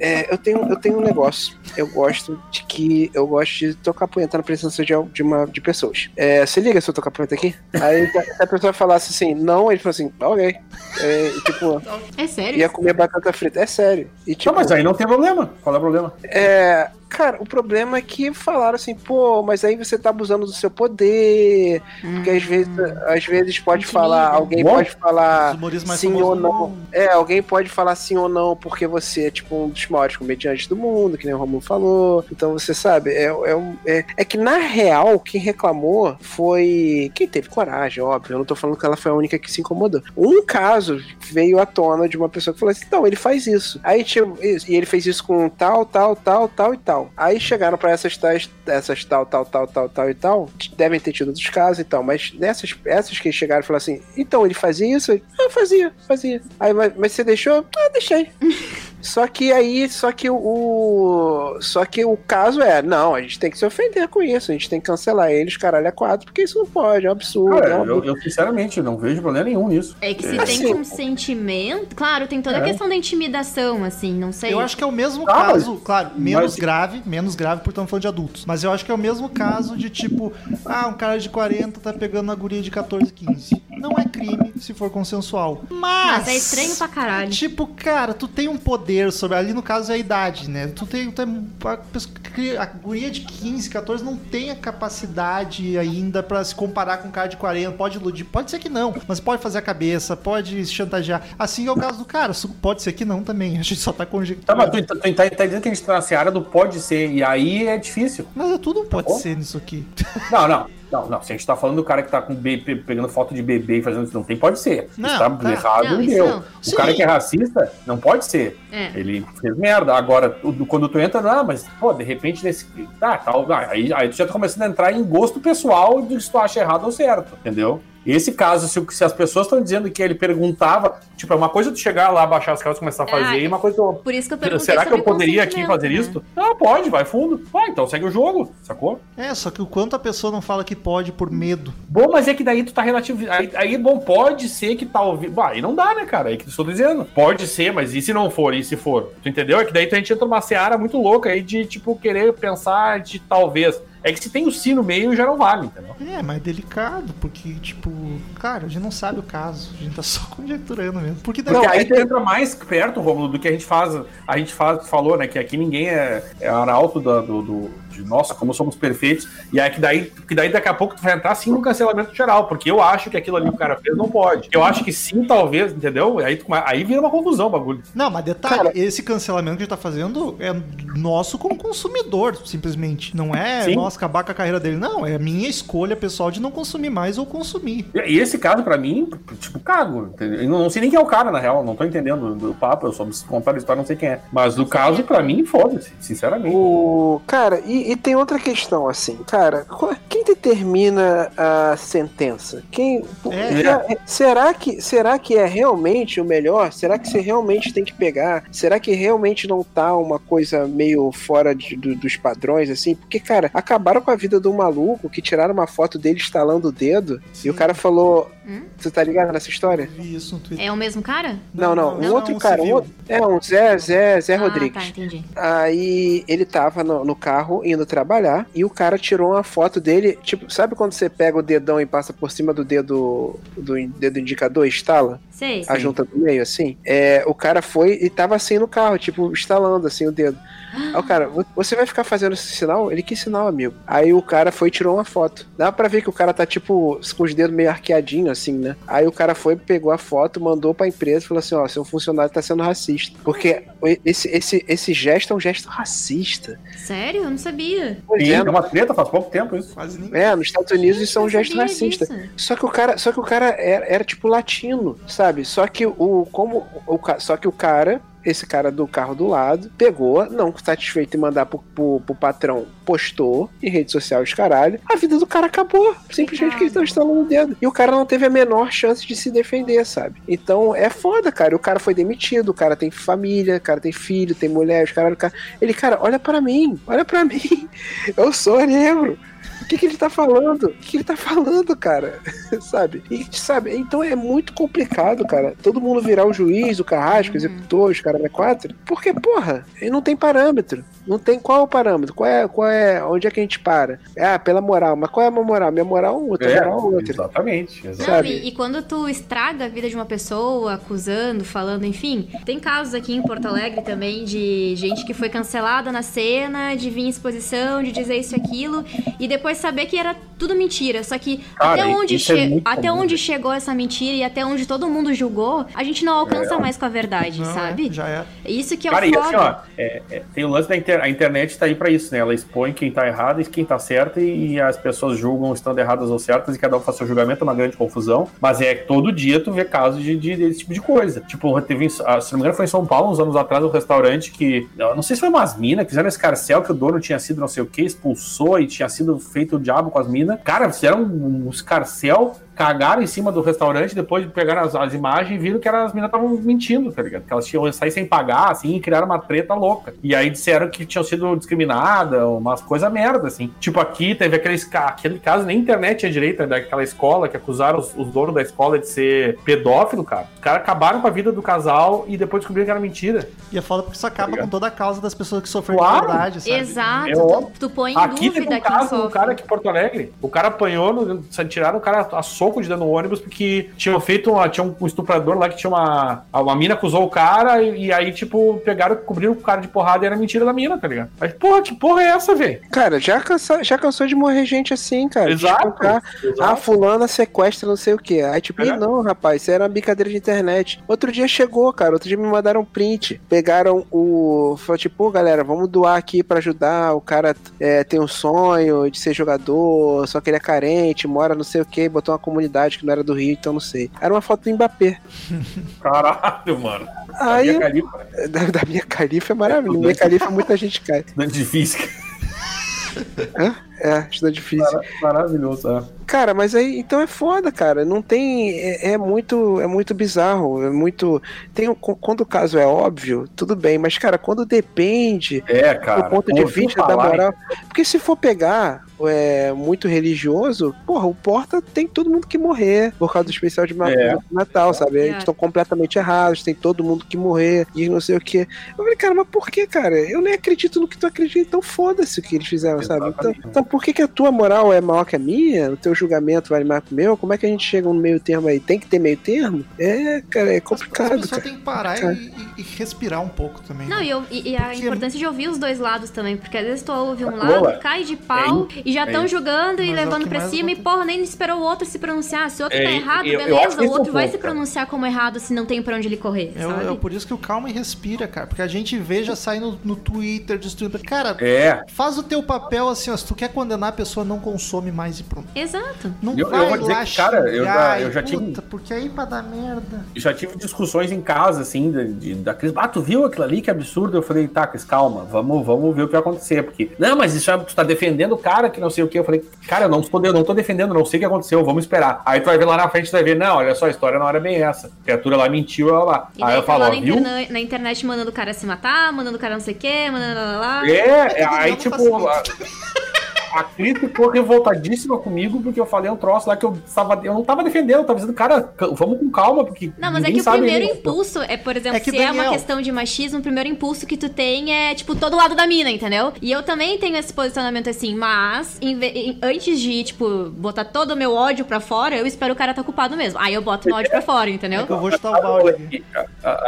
É, eu, tenho, eu tenho um negócio. Eu gosto de que. Eu gosto de tocar punheta na presença de, de, uma, de pessoas. É, se liga se eu tocar punheta aqui. Aí se a pessoa falasse assim, não, ele falou assim, ok. É, e, tipo, É sério? ia comer batata frita. É sério. E, tipo, Não, mas aí não tem problema. Qual é o problema? é, cara, o problema é que falaram assim, pô, mas aí você tá abusando do seu poder. Porque às vezes, às vezes pode falar, alguém pode falar sim ou não. É, alguém pode falar sim ou não porque você é tipo um dos maiores comediantes do mundo, que nem o Romulo falou. Então você sabe, é, é, um- é, é que na real quem reclamou foi quem teve coragem, óbvio. Eu não tô falando que ela foi a única que se incomodou. Um caso veio à tona de uma pessoa que falou assim: não, ele faz isso. Aí tipo, isso, e ele fez isso com tal, tal, tal, tal e tal. Aí chegaram pra essas tais, essas tal, tal, tal, tal, tal e tal, devem ter tido outros casos e tal, mas nessas essas que chegaram e falaram assim: então ele fazia isso? Ah, fazia, fazia. Aí, mas, mas você deixou? Ah, deixei. Só que aí, só que o, Só que o caso é, não, a gente tem que se ofender com isso, a gente tem que cancelar eles, caralho, é quatro, porque isso não pode, é um absurdo. Cara, é um eu, eu, sinceramente não vejo problema nenhum nisso. É que se Assim- tem consentimento. Claro, tem toda a É. questão da intimidação, assim, não sei. Eu acho que é o mesmo Ah, mas- caso, claro, menos mas- grave, menos grave porque estamos falando de adultos. Mas eu acho que é o mesmo caso de tipo, ah, um cara de 40 tá pegando uma guria de 14, 15. Não é crime se for consensual. Mas. Mas é estranho pra caralho. Tipo, cara, tu tem um poder sobre. Ali no caso é a idade, né? Tu tem. Tu é, a, a guria de 15, 14 não tem a capacidade ainda pra se comparar com um cara de 40. Pode iludir, pode ser que não, mas pode fazer a cabeça, pode chantagear. Assim é o caso do cara. Pode ser que não também. A gente só tá Tá, conjecturando. mas tu, tu, tu tá, tá dizendo que a gente tá na seara do pode ser, e aí é difícil. Mas é tudo um pode bom. ser nisso aqui. Não, não. Não, não, se a gente tá falando do cara que tá com bebê, pegando foto de bebê e fazendo isso, não tem, pode ser. Não, Isso tá tá. errado, Não, deu. não. O Sim. cara que é racista, não pode ser. É. Ele fez merda. Agora, o- quando tu entra, ah, mas, pô, de repente nesse. Tá, tal. ah, Aí, aí tu já tá começando a entrar em gosto pessoal de se tu acha errado ou certo, entendeu? Esse caso, se, se as pessoas estão dizendo que ele perguntava, tipo, é uma coisa tu chegar lá, baixar as calças e começar a fazer, Ah, e uma coisa. Por isso que eu perguntei Será que eu poderia aqui fazer né? isso? Ah, pode, vai fundo. Ah, então segue o jogo, sacou? É, só que o quanto a pessoa não fala que pode por medo. Bom, mas é que daí tu tá relativo. Aí, aí, bom, pode ser que talvez. Bah, aí não dá, né, cara? Aí que eu estou dizendo. Pode ser, mas e se não for? E se for? Tu entendeu? É que daí a gente entra numa seara muito louca aí de, tipo, querer pensar de talvez. É que se tem o si no meio, já não vale, entendeu? É, mas é delicado, porque, tipo, cara, a gente não sabe o caso. A gente tá só conjecturando mesmo. Porque daí. Porque aí tu tem- entra mais perto, Romulo, do que a gente faz. A gente faz, falou, né? Que aqui ninguém é, é arauto do, do, de nossa, como somos perfeitos. E aí que daí, que daí daqui a pouco tu vai entrar sim no cancelamento geral. Porque eu acho que aquilo ali que o cara fez não pode. Eu acho que sim, talvez, entendeu? Aí, aí vira uma confusão o bagulho. Não, mas detalhe, Cara- esse cancelamento que a gente tá fazendo é nosso como consumidor, simplesmente. Não é Sim. nós acabar com a carreira dele, não. É a minha escolha pessoal de não consumir mais ou consumir. E e esse caso, pra mim, tipo, cago. Eu não sei nem quem é o cara, na real. Não tô entendendo do papo. Eu só me contar a história, não sei quem é. Mas do caso, pra mim, foda-se, sinceramente. O cara, e, e tem outra questão assim, cara, quem determina a sentença? Quem É. será que será que é realmente o melhor? Será que você realmente tem que pegar? Será que realmente não tá uma coisa meio fora de- do- dos padrões assim? Porque cara, acabaram com a vida do maluco que tiraram uma foto dele estalando o dedo e o cara falou, Hum? você tá ligado nessa história? Vi isso no Twitter. É o mesmo cara? Não, não, um não, outro um cara, um é um Zé Zé Zé ah, Rodrigues. tá, entendi. Aí ele tava no, no carro indo trabalhar e o cara tirou uma foto dele. Tipo, sabe quando você pega o dedão e passa por cima do dedo do dedo indicador e estala? Sei. A junta do meio, assim? É, o cara foi e tava assim no carro, tipo, estalando assim o dedo. Aí o cara, "Vo- você vai ficar fazendo esse sinal? Ele, que sinal, amigo? Aí o cara foi e tirou uma foto. Dá pra ver que o cara tá, tipo, com os dedos meio arqueadinho, assim, né? Aí o cara foi, pegou a foto, mandou pra empresa e falou assim: ó, seu funcionário tá sendo racista. Porque esse, esse, esse gesto é um gesto racista. Sério? Eu não sabia. Pois Sim, é, é uma treta, faz pouco tempo isso. Quase nem. é, nos Estados Unidos isso é um gesto racista. disso. Só que o cara, só que o cara era, era, tipo latino, sabe? Só que o como o só que o cara, esse cara do carro do lado, pegou, não satisfeito em mandar pro, pro, pro patrão, postou em rede social os caralho. A vida do cara acabou, simplesmente porque ele tava instalando o dedo. E o cara não teve a menor chance de se defender, sabe? Então é foda, cara. O cara foi demitido, o cara tem família, o cara tem filho, tem mulher, os cara, ele, cara, olha pra mim, olha pra mim. Eu sou negro. O que, que ele tá falando? O que, que ele tá falando, cara? sabe? E, sabe? Então é muito complicado, cara. Todo mundo virar o juiz, o carrasco, o executor, os caras é quatro. Porque, porra, ele não tem parâmetro. Não tem qual é o parâmetro? Qual é, qual é, onde é que a gente para? Ah, pela moral. Mas qual é a minha moral? Minha moral é outra, É, moral é outra. exatamente. Não, exatamente. Sabe? e, e quando tu estraga a vida de uma pessoa, acusando, falando, enfim. Tem casos aqui em Porto Alegre também de gente que foi cancelada na cena, de vir em exposição, de dizer isso e aquilo, e depois saber que era tudo mentira. Só que Cara, até, onde, é che- muito até comum, onde né? chegou essa mentira e até onde todo mundo julgou, a gente não alcança mais com a verdade, Não, sabe? é, já era. Isso que é Cara, o e foda. assim, ó, é- é, tem o lance da inter- a internet tá aí pra isso, né? Ela expõe quem tá errado e quem tá certo, e as pessoas julgam estando erradas ou certas, e cada um faz seu julgamento, é uma grande confusão. Mas é que todo dia tu vê casos de, de- desse tipo de coisa. Tipo, teve, em- ah, se não me engano, foi em São Paulo, uns anos atrás, um restaurante que. eu Não sei se foi umas minas, que fizeram escarcel que o dono tinha sido não sei o que, expulsou e tinha sido feito o diabo com as minas. Cara, fizeram um escarcel cagaram em cima do restaurante, depois de pegar as, as imagens e viram que eram- as meninas estavam mentindo, tá ligado? Que elas tinham saído sem pagar, assim, e criaram uma treta louca. E aí disseram que tinham sido discriminadas, umas coisas merda, assim. Tipo, aqui teve aqueles, ca- aquele caso, nem internet é direita, daquela escola que acusaram os, os donos da escola de ser pedófilo, cara. Os caras acabaram com a vida do casal e depois descobriram que era mentira. E é foda porque isso acaba ligado? com toda a causa das pessoas que sofreram Claro. de verdade, sabe? Exato, É tu, tu põe em Aqui teve dúvida um quem caso, um cara aqui em Porto Alegre. O cara apanhou, no, tiraram o cara a soco soco de dano no ônibus porque tinham feito uma, tinha um estuprador lá que tinha uma. Uma mina acusou o cara e, e aí, tipo, pegaram, cobriram o cara de porrada e era mentira da mina, tá ligado? Mas, porra, que porra é essa, velho? Cara, já, cansa, já cansou de morrer gente assim, cara. Exato, espancar, exato. Ah, fulana sequestra não sei o que. Aí, tipo, É. "Ih, não, rapaz, isso era uma brincadeira de internet. Outro dia chegou, cara. Outro dia me mandaram um print. Pegaram o. Falou, tipo, "Pô, galera, vamos doar aqui pra ajudar. O cara é, tem um sonho de ser jogador, só que ele é carente, mora não sei o que, botou uma comunidade que não era do Rio, então não sei. Era uma foto do Mbappé. Caralho, mano. Aí, Minha califa, da, da minha califa é maravilhoso. Minha califa muita gente cai. estudante de física. É, estudante difícil. Maravilhoso, é. Cara, mas aí então é foda, cara. Não tem. É, é muito. É muito bizarro. É muito. Tem, um- quando o caso é óbvio, tudo bem. Mas, cara, quando depende É, cara. do ponto de vista da moral. Porque se for pegar é, muito religioso, porra, o Porta tem todo mundo que morrer por causa do especial de É. Natal, sabe? Eles É. estão completamente errados, tem todo mundo que morrer e não sei o que. Eu falei, cara, mas por que, cara? Eu nem acredito no que tu acredita, então foda-se o que eles fizeram, sabe? Então, Exatamente. então por que, que a tua moral é maior que a minha? O teu julgamento vale mais que o meu? Como é que a gente chega no meio termo aí? Tem que ter meio termo? É, cara, é As complicado, pessoas cara. têm que parar e, e- respirar um pouco também. Não, né? e, eu- e- e a importância de ouvir os dois lados também, porque às vezes tu ouve um Boa. lado, cai de pau e já estão é. julgando e Mas é levando pra mais cima e porra, nem esperou o outro se pronunciar. Se o outro É, tá errado, eu- eu beleza, que o é outro vai se cara. pronunciar como errado se não tem pra onde ele correr, É, sabe? é por isso que o calma e respira, cara. Porque a gente vê já sair no, Twitter destruindo. Cara, É. faz o teu papel assim, ó. Se tu quer condenar a pessoa, não consome mais e pronto. Exato. Não Eu- eu vai vou dizer lá que, cara, eu já- eu já tive- puta, Porque aí pra dar merda. Eu já tive discussões em casa, assim, de, de- da Cris. Ah, tu viu aquilo ali? Que absurdo. Eu falei, tá, Cris, calma, vamos, vamos ver o que vai acontecer. Porque, não, mas isso é, tu tá defendendo o cara que não sei o que. Eu falei, cara, eu não, estou, eu não tô defendendo, não sei o que aconteceu, vamos esperar. Aí tu vai ver lá na frente, tu vai ver, não, olha só, a história não era bem essa. A criatura lá mentiu, ela lá. E Aí eu tá falo, lá ó, na, viu? interna- na internet mandando o cara se matar, mandando o cara não sei o quê, mandando lá, lá, lá. É, é, aí tipo. A, a Cris ficou revoltadíssima comigo porque eu falei um troço lá que eu tava. Eu não tava defendendo, eu tava dizendo, cara, ca- vamos com calma, porque. Não, mas é que o primeiro impulso é, por exemplo, É que, se é uma Daniel- questão de machismo, o primeiro impulso que tu tem é, tipo, todo lado da mina, entendeu? E eu também tenho esse posicionamento assim, mas em antes de, tipo, botar todo o meu ódio pra fora, eu espero o cara tá culpado mesmo. Aí eu boto meu ódio pra fora, entendeu? É que eu vou chutar o balde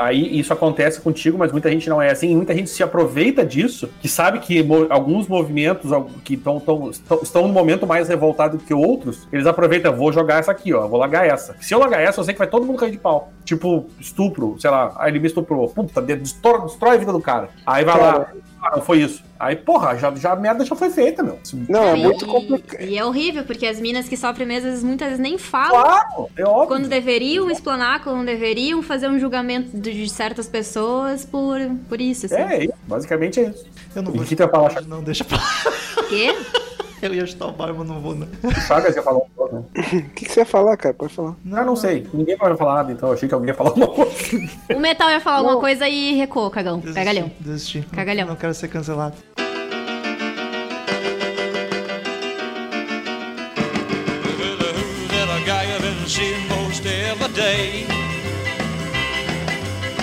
Aí isso acontece contigo, mas muita gente não é assim. Muita gente se aproveita disso, que sabe que mo- alguns movimentos que tão, tão- estão, estão num momento mais revoltado que outros, eles aproveitam, vou jogar essa aqui, ó, vou largar essa. Se eu largar essa, eu sei que vai todo mundo cair de pau. Tipo, estupro, sei lá, aí ele me estuprou. Puta, de- destrói, destrói a vida do cara. Aí vai lá, ah, não foi isso. Aí, porra, já, já a merda já foi feita, meu. Não, é E- muito complicado. E é horrível, porque as minas que sofrem mesmo, vezes, muitas vezes nem falam. Claro, é óbvio. Quando deveriam explanar, quando deveriam fazer um julgamento de, de certas pessoas por, por isso, assim. É, é isso. basicamente é isso. Eu não E vou que ia falar? Não, deixa pra lá. Quê? Eu ia chutar o balde, mas não vou, não. Chagas ia falar um pouco, né? O que, que você ia falar, cara? Pode falar. Ah, não sei. Ninguém vai falar nada, então eu achei que alguém ia falar uma coisa. O Metal ia falar alguma coisa e recuou, cagão. Desisti, Pegalhão. Desisti. Não- Cagalhão. Não quero ser cancelado.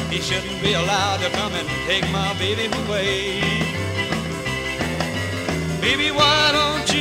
He shouldn't be allowed to come and take my baby away. Baby, why don't you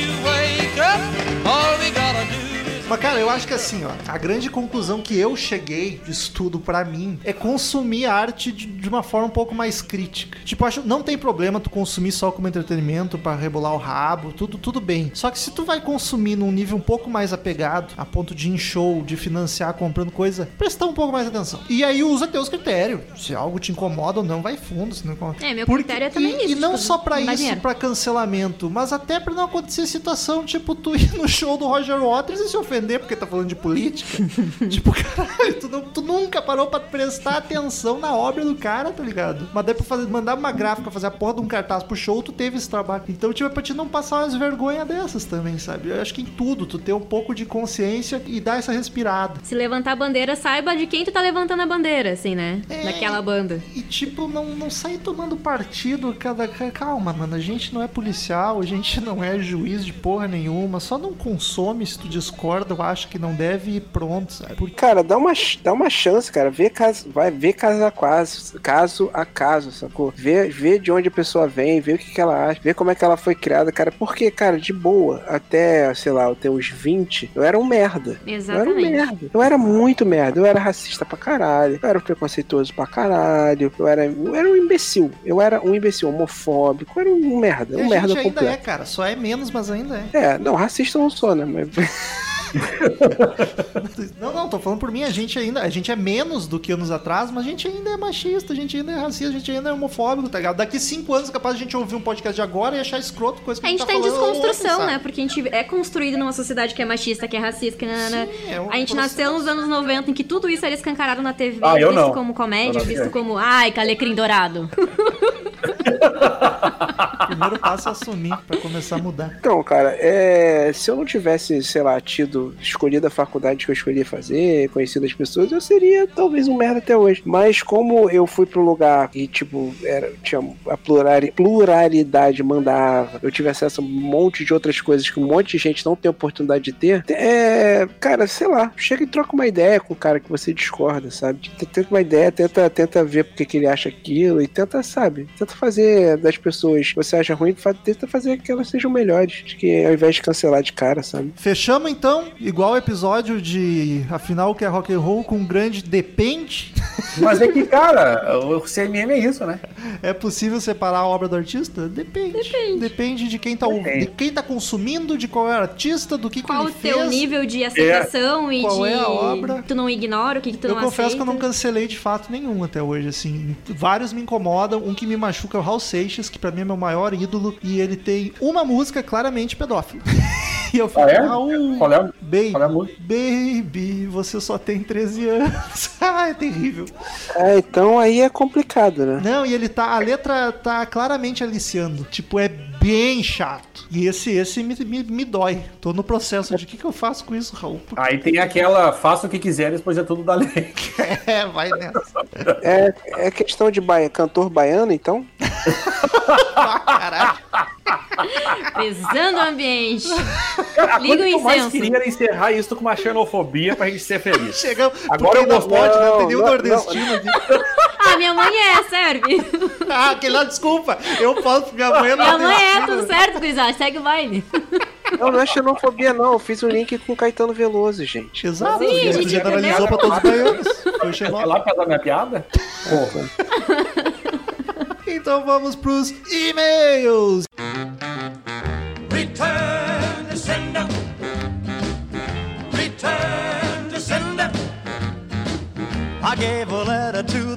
Mas, cara, eu acho que assim, ó, a grande conclusão que eu cheguei de estudo pra mim é consumir arte de, de uma forma um pouco mais crítica. Tipo, acho não tem problema tu consumir só como entretenimento pra rebolar o rabo, tudo, tudo bem. Só que se tu vai consumir num nível um pouco mais apegado, a ponto de em show, de financiar comprando coisa, prestar um pouco mais atenção. E aí usa teus critérios. Se algo te incomoda ou não, vai fundo. Se não incomoda. É, meu critério é também e, isso, E não tipo, só dá isso, pra cancelamento, mas até pra não acontecer situação, tipo, tu ir no show do Roger Waters e se ofender porque tá falando de política. tipo, caralho, tu, não- tu nunca parou pra prestar atenção na obra do cara, tá ligado? Mas daí pra fazer, mandar uma gráfica, fazer a porra de um cartaz pro show, tu teve esse trabalho. Então, tipo, é pra te não passar umas vergonhas dessas também, sabe? Eu acho que em tudo, tu ter um pouco de consciência e dar essa respirada. Se levantar a bandeira, saiba de quem tu tá levantando a bandeira, assim, né? É. Daquela banda. E, tipo, não, não sair tomando partido cada. Calma, mano. A gente não é policial, a gente não é juiz de porra nenhuma. Só não consome se tu discorda eu acho que não deve ir pronto, sabe? Porque Cara, dá uma, dá uma chance, cara. Vê caso, vai ver caso a caso, caso a caso, sacou? Vê, vê de onde a pessoa vem, vê o que, que ela acha, vê como é que ela foi criada, cara. Porque, cara, de boa, até, sei lá, até os 20, eu era um merda. Eu era um Exatamente. merda. Eu era muito merda. Eu era racista pra caralho. Eu era preconceituoso pra caralho. Eu era, eu era um imbecil. Eu era um imbecil homofóbico. Eu era um merda. e Um a merda gente ainda completo. é, cara. Só é menos, mas ainda é. É, não, racista eu não sou, né? Mas Não, não, tô falando por mim, a gente ainda, a gente é menos do que anos atrás, mas a gente ainda é machista, a gente ainda é racista, a gente ainda é homofóbico, tá ligado? Daqui cinco anos é capaz de a gente ouvir um podcast de agora e achar escroto coisa que A gente tá em falando desconstrução, né? Porque a gente é construído numa sociedade que é machista, que é racista, que nanana. Sim, é um A gente processo. nasceu nos anos 90 em que tudo isso era escancarado na TV, Ah, visto não. como comédia, visto como, ai, calecrim dourado. Primeiro passo é assumir pra começar a mudar. Então, cara, é, se eu não tivesse, sei lá, tido escolhido a faculdade que eu escolhi fazer, conhecido as pessoas, eu seria talvez um merda até hoje. Mas como eu fui pro lugar e, tipo, era, tinha a plurali- pluralidade mandava, eu tive acesso a um monte de outras coisas que um monte de gente não tem oportunidade de ter, é, cara, sei lá, chega e troca uma ideia com o cara que você discorda, sabe? Tenta uma ideia, tenta, tenta ver porque que ele acha aquilo e tenta, sabe? Tenta fazer das pessoas que você acha ruim, tenta fazer que elas sejam melhores, de que ao invés de cancelar de cara, sabe? Fechamos então, igual o episódio de Afinal que é rock and roll com um grande depende. Mas é que, cara, o CMM é isso, né? É possível separar a obra do artista? Depende. Depende. Depende de quem tá, Depende. de quem tá consumindo, de qual é o artista, do que, que Qual ele o teu fez. nível de aceitação e Qual de. é a obra? Tu não ignora o que, que tu Eu não confesso que eu não aceita? cancelei de fato nenhum até hoje, assim. Vários me incomodam. Um que me machuca é o Raul Seixas, que pra mim é meu maior ídolo. E ele tem uma música claramente pedófila. e eu fico, Ah, é? Raul, Qual é, baby, qual é a música? baby, você só tem 13 anos. ah, é terrível. É, então aí é complicado, né? Não, e ele tá. A letra tá claramente aliciando. Tipo, é bem chato. E esse, esse me, me, me dói. Tô no processo de o que, que eu faço com isso, Raul? Por- Aí tem aquela, faça o que quiseres, pois é tudo da lei. É, vai nessa. É, é questão de baia, cantor baiano, então? Caralho. Pesando o ambiente. A Liga o que eu mais incenso. queria encerrar isso com uma xenofobia pra gente ser feliz. Chegamos. Agora porque eu mostrei- pode, né? Não tem Não, nenhum não, nordestino aqui. Ah, minha mãe é, serve. Ah, aquele lá, desculpa. Eu falo pra minha mãe. Minha mãe é, tudo certo, Guizá. Segue o baile. Não, não é xenofobia, não. Eu fiz um link com Caetano Veloso, gente. Exato. Sim, e tu gente generalizou entendeu. pra todos os baianos. Foi É xenófobo. lá pra dar minha piada? Porra. Então vamos pros e-mails. Return to sender. Return to sender. I gave a letter to the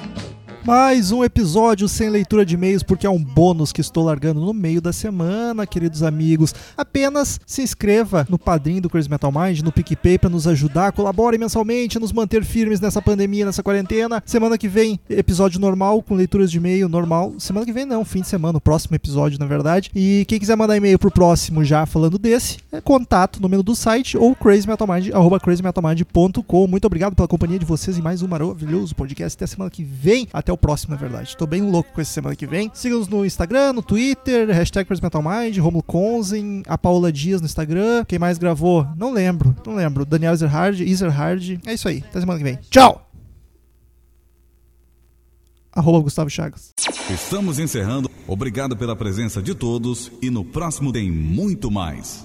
Mais um episódio sem leitura de e-mails, porque é um bônus que estou largando no meio da semana, queridos amigos. Apenas se inscreva no padrinho do Crazy Metal Mind, no PicPay, para nos ajudar. Colabore mensalmente, nos manter firmes nessa pandemia, nessa quarentena. Semana que vem, episódio normal, com leituras de e-mail normal. Semana que vem não, fim de semana, o próximo episódio, na verdade. E quem quiser mandar e-mail pro próximo já falando desse, é contato no menu do site ou crazymetalmind.com. Muito obrigado pela companhia de vocês em mais um maravilhoso podcast. Até semana que vem. Até o próximo, na verdade. Tô bem louco com essa semana que vem. Siga-nos no Instagram, no Twitter, hashtag crazymetalmind, Romulo Konzen, a Paula Dias no Instagram. Quem mais gravou? Não lembro, não lembro. Daniel Ezerhard, Ezerhard. É isso aí. Até semana que vem. Tchau! Arroba Gustavo Chagas. Estamos encerrando. Obrigado pela presença de todos e no próximo tem muito mais.